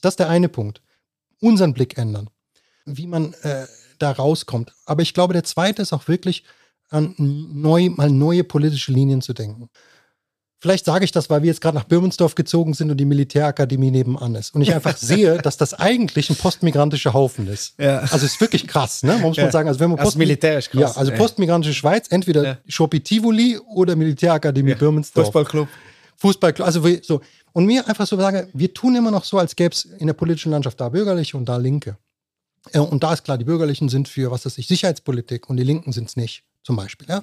Das ist der eine Punkt. Unseren Blick ändern. Wie man äh, da rauskommt. Aber ich glaube, der zweite ist auch wirklich, an neu, mal neue politische Linien zu denken. Vielleicht sage ich das, weil wir jetzt gerade nach Birmensdorf gezogen sind und die Militärakademie nebenan ist. Und ich einfach sehe, dass das eigentlich ein postmigrantischer Haufen ist. Ja. Also es ist wirklich krass, ne? muss man sagen. Also wenn man Post militärisch krass. Ja, also ey. postmigrantische Schweiz, entweder ja. Schopi Tivoli oder Militärakademie ja. Birmensdorf. Fußballclub. Fußballclub, also so. Und mir einfach so sagen, wir tun immer noch so, als gäbe es in der politischen Landschaft da Bürgerliche und da Linke. Und da ist klar, die Bürgerlichen sind für, was weiß ich, Sicherheitspolitik und die Linken sind es nicht, zum Beispiel. Ja?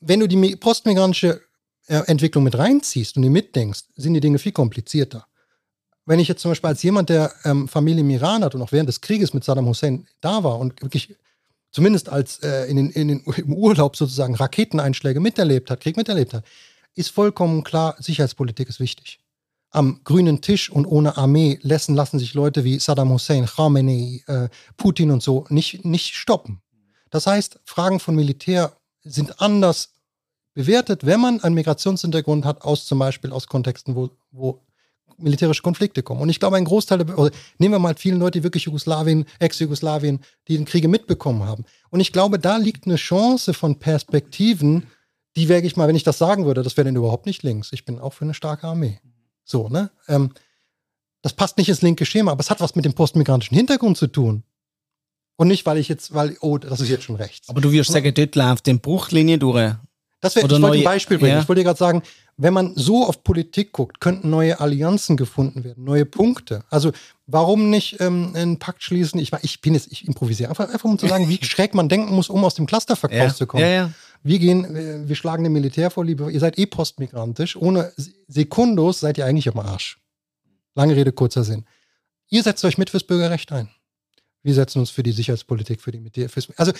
Wenn du die postmigrantische äh, Entwicklung mit reinziehst und die mitdenkst, sind die Dinge viel komplizierter. Wenn ich jetzt zum Beispiel als jemand, der ähm, Familie im Iran hat und auch während des Krieges mit Saddam Hussein da war und wirklich zumindest als äh, in den, in den, im Urlaub sozusagen Raketeneinschläge miterlebt hat, Krieg miterlebt hat, ist vollkommen klar, Sicherheitspolitik ist wichtig am grünen Tisch und ohne Armee lassen, lassen sich Leute wie Saddam Hussein, Khamenei, äh, Putin und so nicht, nicht stoppen. Das heißt, Fragen von Militär sind anders bewertet, wenn man einen Migrationshintergrund hat, aus zum Beispiel aus Kontexten, wo, wo militärische Konflikte kommen. Und ich glaube, ein Großteil, der, oder nehmen wir mal viele Leute, die wirklich Jugoslawien, Ex-Jugoslawien, die den Kriege mitbekommen haben. Und ich glaube, da liegt eine Chance von Perspektiven, die wäre ich mal, wenn ich das sagen würde, das wäre denn überhaupt nicht links. Ich bin auch für eine starke Armee. So, ne? Ähm, das passt nicht ins linke Schema, aber es hat was mit dem postmigrantischen Hintergrund zu tun. Und nicht, weil ich jetzt, weil, oh, das ist jetzt schon rechts. Aber du wirst sagen, dort läuft den Bruchlinie durch. Das wäre, ich wollte ein Beispiel bringen. Ja. Ich wollte gerade sagen, wenn man so auf Politik guckt, könnten neue Allianzen gefunden werden, neue Punkte. Also warum nicht ähm, einen Pakt schließen? Ich, ich bin jetzt, ich improvisiere einfach, einfach um zu sagen, wie schräg man denken muss, um aus dem Clusterverkauf ja. zu kommen. Ja, ja. Wir gehen, wir schlagen dem Militär vor, liebe, ihr seid eh postmigrantisch. Ohne Sekundos seid ihr eigentlich am Arsch. Lange Rede, kurzer Sinn. Ihr setzt euch mit fürs Bürgerrecht ein. Wir setzen uns für die Sicherheitspolitik, für die Militär, fürs, also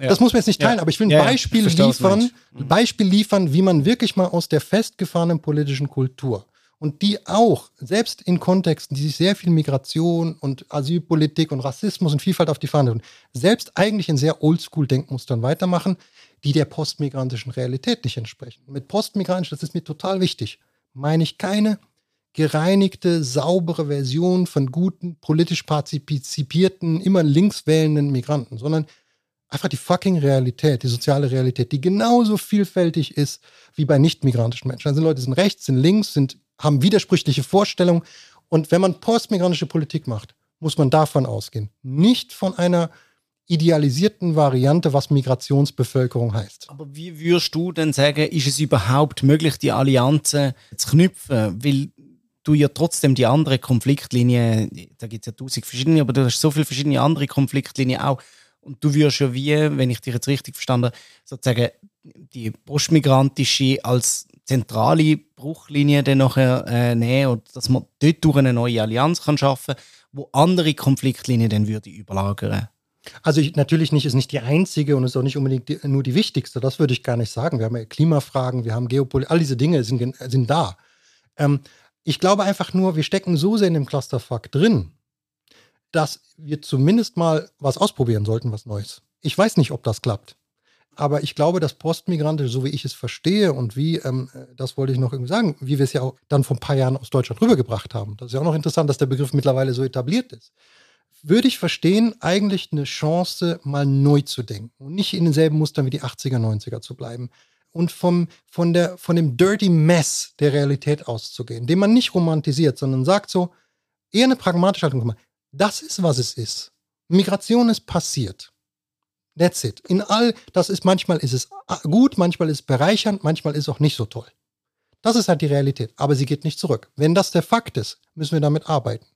ja. Das muss man jetzt nicht teilen, ja. aber ich will ein ja, Beispiel liefern, ein Beispiel liefern, wie man wirklich mal aus der festgefahrenen politischen Kultur und die auch, selbst in Kontexten, die sich sehr viel Migration und Asylpolitik und Rassismus und Vielfalt auf die Fahne tun, selbst eigentlich in sehr Oldschool-Denkmustern weitermachen, die der postmigrantischen Realität nicht entsprechen. Mit postmigrantisch, das ist mir total wichtig, meine ich keine gereinigte, saubere Version von guten, politisch partizipierten, immer links wählenden Migranten, sondern einfach die fucking Realität, die soziale Realität, die genauso vielfältig ist wie bei nicht-migrantischen Menschen. Also Leute sind rechts, sind links, sind, haben widersprüchliche Vorstellungen. Und wenn man postmigrantische Politik macht, muss man davon ausgehen. Nicht von einer idealisierten Variante, was Migrationsbevölkerung heißt. Aber wie würdest du denn sagen, ist es überhaupt möglich, die Allianzen zu knüpfen? Weil du ja trotzdem die andere Konfliktlinie, da gibt es ja tausend verschiedene, aber du hast so viele verschiedene andere Konfliktlinien auch. Und du wirst ja wie, wenn ich dich jetzt richtig verstanden habe, sozusagen die postmigrantische als zentrale Bruchlinie dann nachher äh, nehmen und dass man dort durch eine neue Allianz kann schaffen kann, wo andere Konfliktlinien dann würde überlagern. Also ich, natürlich nicht, ist nicht die einzige und ist auch nicht unbedingt die, nur die wichtigste. Das würde ich gar nicht sagen. Wir haben ja Klimafragen, wir haben Geopolitik, all diese Dinge sind, sind da. Ähm, ich glaube einfach nur, wir stecken so sehr in dem Clusterfuck drin, dass wir zumindest mal was ausprobieren sollten, was Neues. Ich weiß nicht, ob das klappt. Aber ich glaube, dass Postmigrante, so wie ich es verstehe und wie, ähm, das wollte ich noch irgendwie sagen, wie wir es ja auch dann vor ein paar Jahren aus Deutschland rübergebracht haben. Das ist ja auch noch interessant, dass der Begriff mittlerweile so etabliert ist. Würde ich verstehen, eigentlich eine Chance, mal neu zu denken und nicht in denselben Mustern wie die 80er, 90er zu bleiben und vom, von, der, von dem Dirty Mess der Realität auszugehen, den man nicht romantisiert, sondern sagt so, eher eine pragmatische Haltung. Das ist, was es ist. Migration ist passiert. That's it. In all, das ist manchmal ist es gut, manchmal ist es bereichernd, manchmal ist es auch nicht so toll. Das ist halt die Realität. Aber sie geht nicht zurück. Wenn das der Fakt ist, müssen wir damit arbeiten.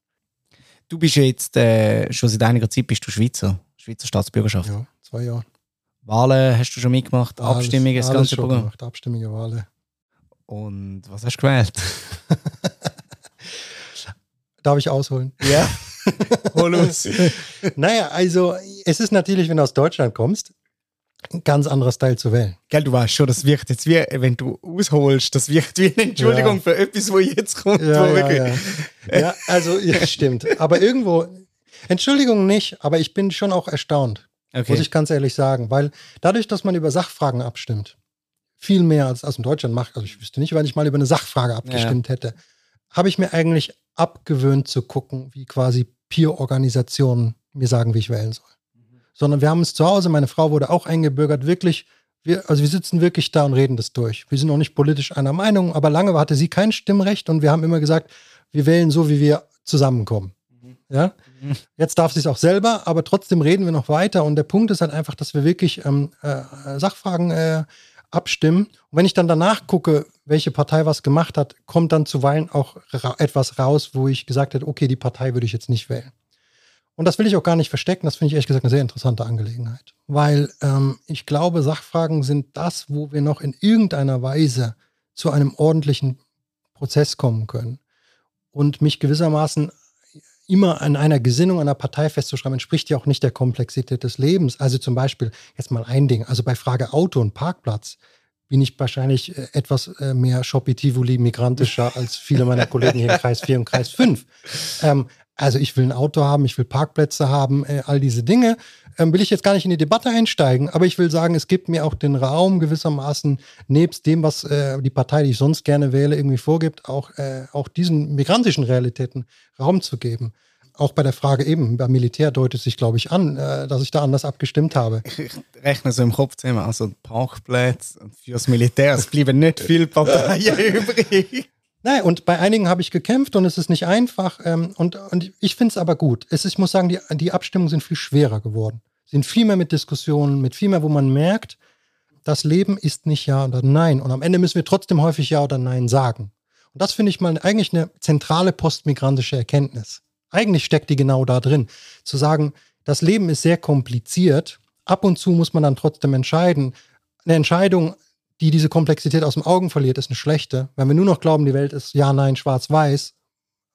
Du bist jetzt äh, schon seit einiger Zeit bist du Schweizer, Schweizer Staatsbürgerschaft. Ja, zwei Jahre. Wahlen hast du schon mitgemacht, alles, Abstimmungen, das ganze Programm. Gemacht, Abstimmungen, Wahlen. Und was hast du gewählt? Darf ich ausholen? Ja. Hol los. naja, also es ist natürlich, wenn du aus Deutschland kommst, ein ganz anderer Style zu wählen. Gell, du weißt schon, das wirkt jetzt wie, wenn du ausholst, das wirkt wie eine Entschuldigung ja. für etwas, wo jetzt kommt. Ja, ja, ja. ja, also, ja, stimmt. Aber irgendwo, Entschuldigung nicht, aber ich bin schon auch erstaunt. Okay. Muss ich ganz ehrlich sagen, weil dadurch, dass man über Sachfragen abstimmt, viel mehr als, als in Deutschland macht, also ich wüsste nicht, weil ich mal über eine Sachfrage abgestimmt hätte, habe ich mir eigentlich abgewöhnt zu gucken, wie quasi Peer-Organisationen mir sagen, wie ich wählen soll. Sondern wir haben es zu Hause, meine Frau wurde auch eingebürgert, wirklich, wir, also wir sitzen wirklich da und reden das durch. Wir sind auch nicht politisch einer Meinung, aber lange hatte sie kein Stimmrecht und wir haben immer gesagt, wir wählen so, wie wir zusammenkommen. Ja? Jetzt darf sie es auch selber, aber trotzdem reden wir noch weiter. Und der Punkt ist halt einfach, dass wir wirklich ähm, äh, Sachfragen äh, abstimmen. Und wenn ich dann danach gucke, welche Partei was gemacht hat, kommt dann zuweilen auch ra etwas raus, wo ich gesagt hätte, okay, die Partei würde ich jetzt nicht wählen. Und das will ich auch gar nicht verstecken. Das finde ich ehrlich gesagt eine sehr interessante Angelegenheit. Weil ähm, ich glaube, Sachfragen sind das, wo wir noch in irgendeiner Weise zu einem ordentlichen Prozess kommen können. Und mich gewissermaßen immer an einer Gesinnung einer Partei festzuschreiben, entspricht ja auch nicht der Komplexität des Lebens. Also zum Beispiel, jetzt mal ein Ding, also bei Frage Auto und Parkplatz bin ich wahrscheinlich äh, etwas äh, mehr Shopitivoli migrantischer als viele meiner Kollegen hier im Kreis 4 und Kreis 5. Ähm, also ich will ein Auto haben, ich will Parkplätze haben, äh, all diese Dinge. Ähm, will ich jetzt gar nicht in die Debatte einsteigen, aber ich will sagen, es gibt mir auch den Raum gewissermaßen, nebst dem, was äh, die Partei, die ich sonst gerne wähle, irgendwie vorgibt, auch, äh, auch diesen migrantischen Realitäten Raum zu geben. Auch bei der Frage eben, beim Militär deutet sich, glaube ich, an, äh, dass ich da anders abgestimmt habe. Ich rechne so im Kopf zusammen, also Parkplätze fürs Militär, es bleiben nicht viele Parteien übrig. Nein, und bei einigen habe ich gekämpft und es ist nicht einfach. Ähm, und, und ich finde es aber gut. Es ich muss sagen, die, die Abstimmungen sind viel schwerer geworden. Sind viel mehr mit Diskussionen, mit viel mehr, wo man merkt, das Leben ist nicht Ja oder Nein. Und am Ende müssen wir trotzdem häufig Ja oder Nein sagen. Und das finde ich mal eigentlich eine zentrale postmigrantische Erkenntnis. Eigentlich steckt die genau da drin. Zu sagen, das Leben ist sehr kompliziert. Ab und zu muss man dann trotzdem entscheiden. Eine Entscheidung die diese Komplexität aus dem Augen verliert, ist eine schlechte. Wenn wir nur noch glauben, die Welt ist ja, nein, schwarz-weiß,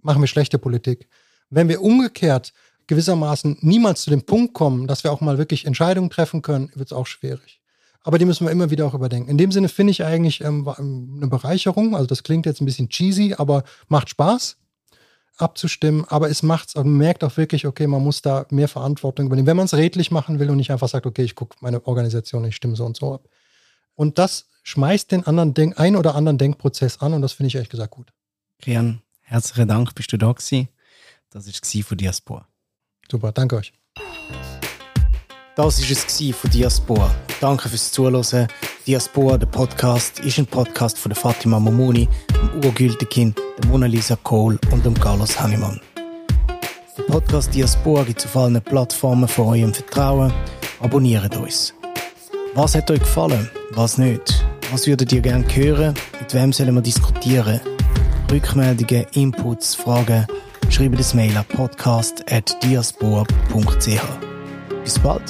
machen wir schlechte Politik. Wenn wir umgekehrt gewissermaßen niemals zu dem Punkt kommen, dass wir auch mal wirklich Entscheidungen treffen können, wird es auch schwierig. Aber die müssen wir immer wieder auch überdenken. In dem Sinne finde ich eigentlich ähm, eine Bereicherung. Also das klingt jetzt ein bisschen cheesy, aber macht Spaß abzustimmen. Aber es macht man merkt auch wirklich, okay, man muss da mehr Verantwortung übernehmen. Wenn man es redlich machen will und nicht einfach sagt, okay, ich gucke meine Organisation, ich stimme so und so ab. Und das schmeißt den anderen Denk, ein oder anderen Denkprozess an und das finde ich ehrlich gesagt gut. Rian, herzlichen Dank, bist du da gewesen. Das war es von Diaspora. Super, danke euch. Das war es von Diaspora. Danke fürs Zuhören. Diaspora, der Podcast, ist ein Podcast von der Fatima Momuni, dem urgültigen der Mona Lisa Kohl und dem Carlos Hannemann. Der Podcast Diaspora gibt es auf allen Plattformen von eurem Vertrauen. Abonniert uns. Was hat euch gefallen? Was nicht? Was würdet ihr gerne hören? Mit wem sollen wir diskutieren? Rückmeldungen, Inputs, Fragen? Schreibt das Mail an podcast.diaspora.ch. Bis bald!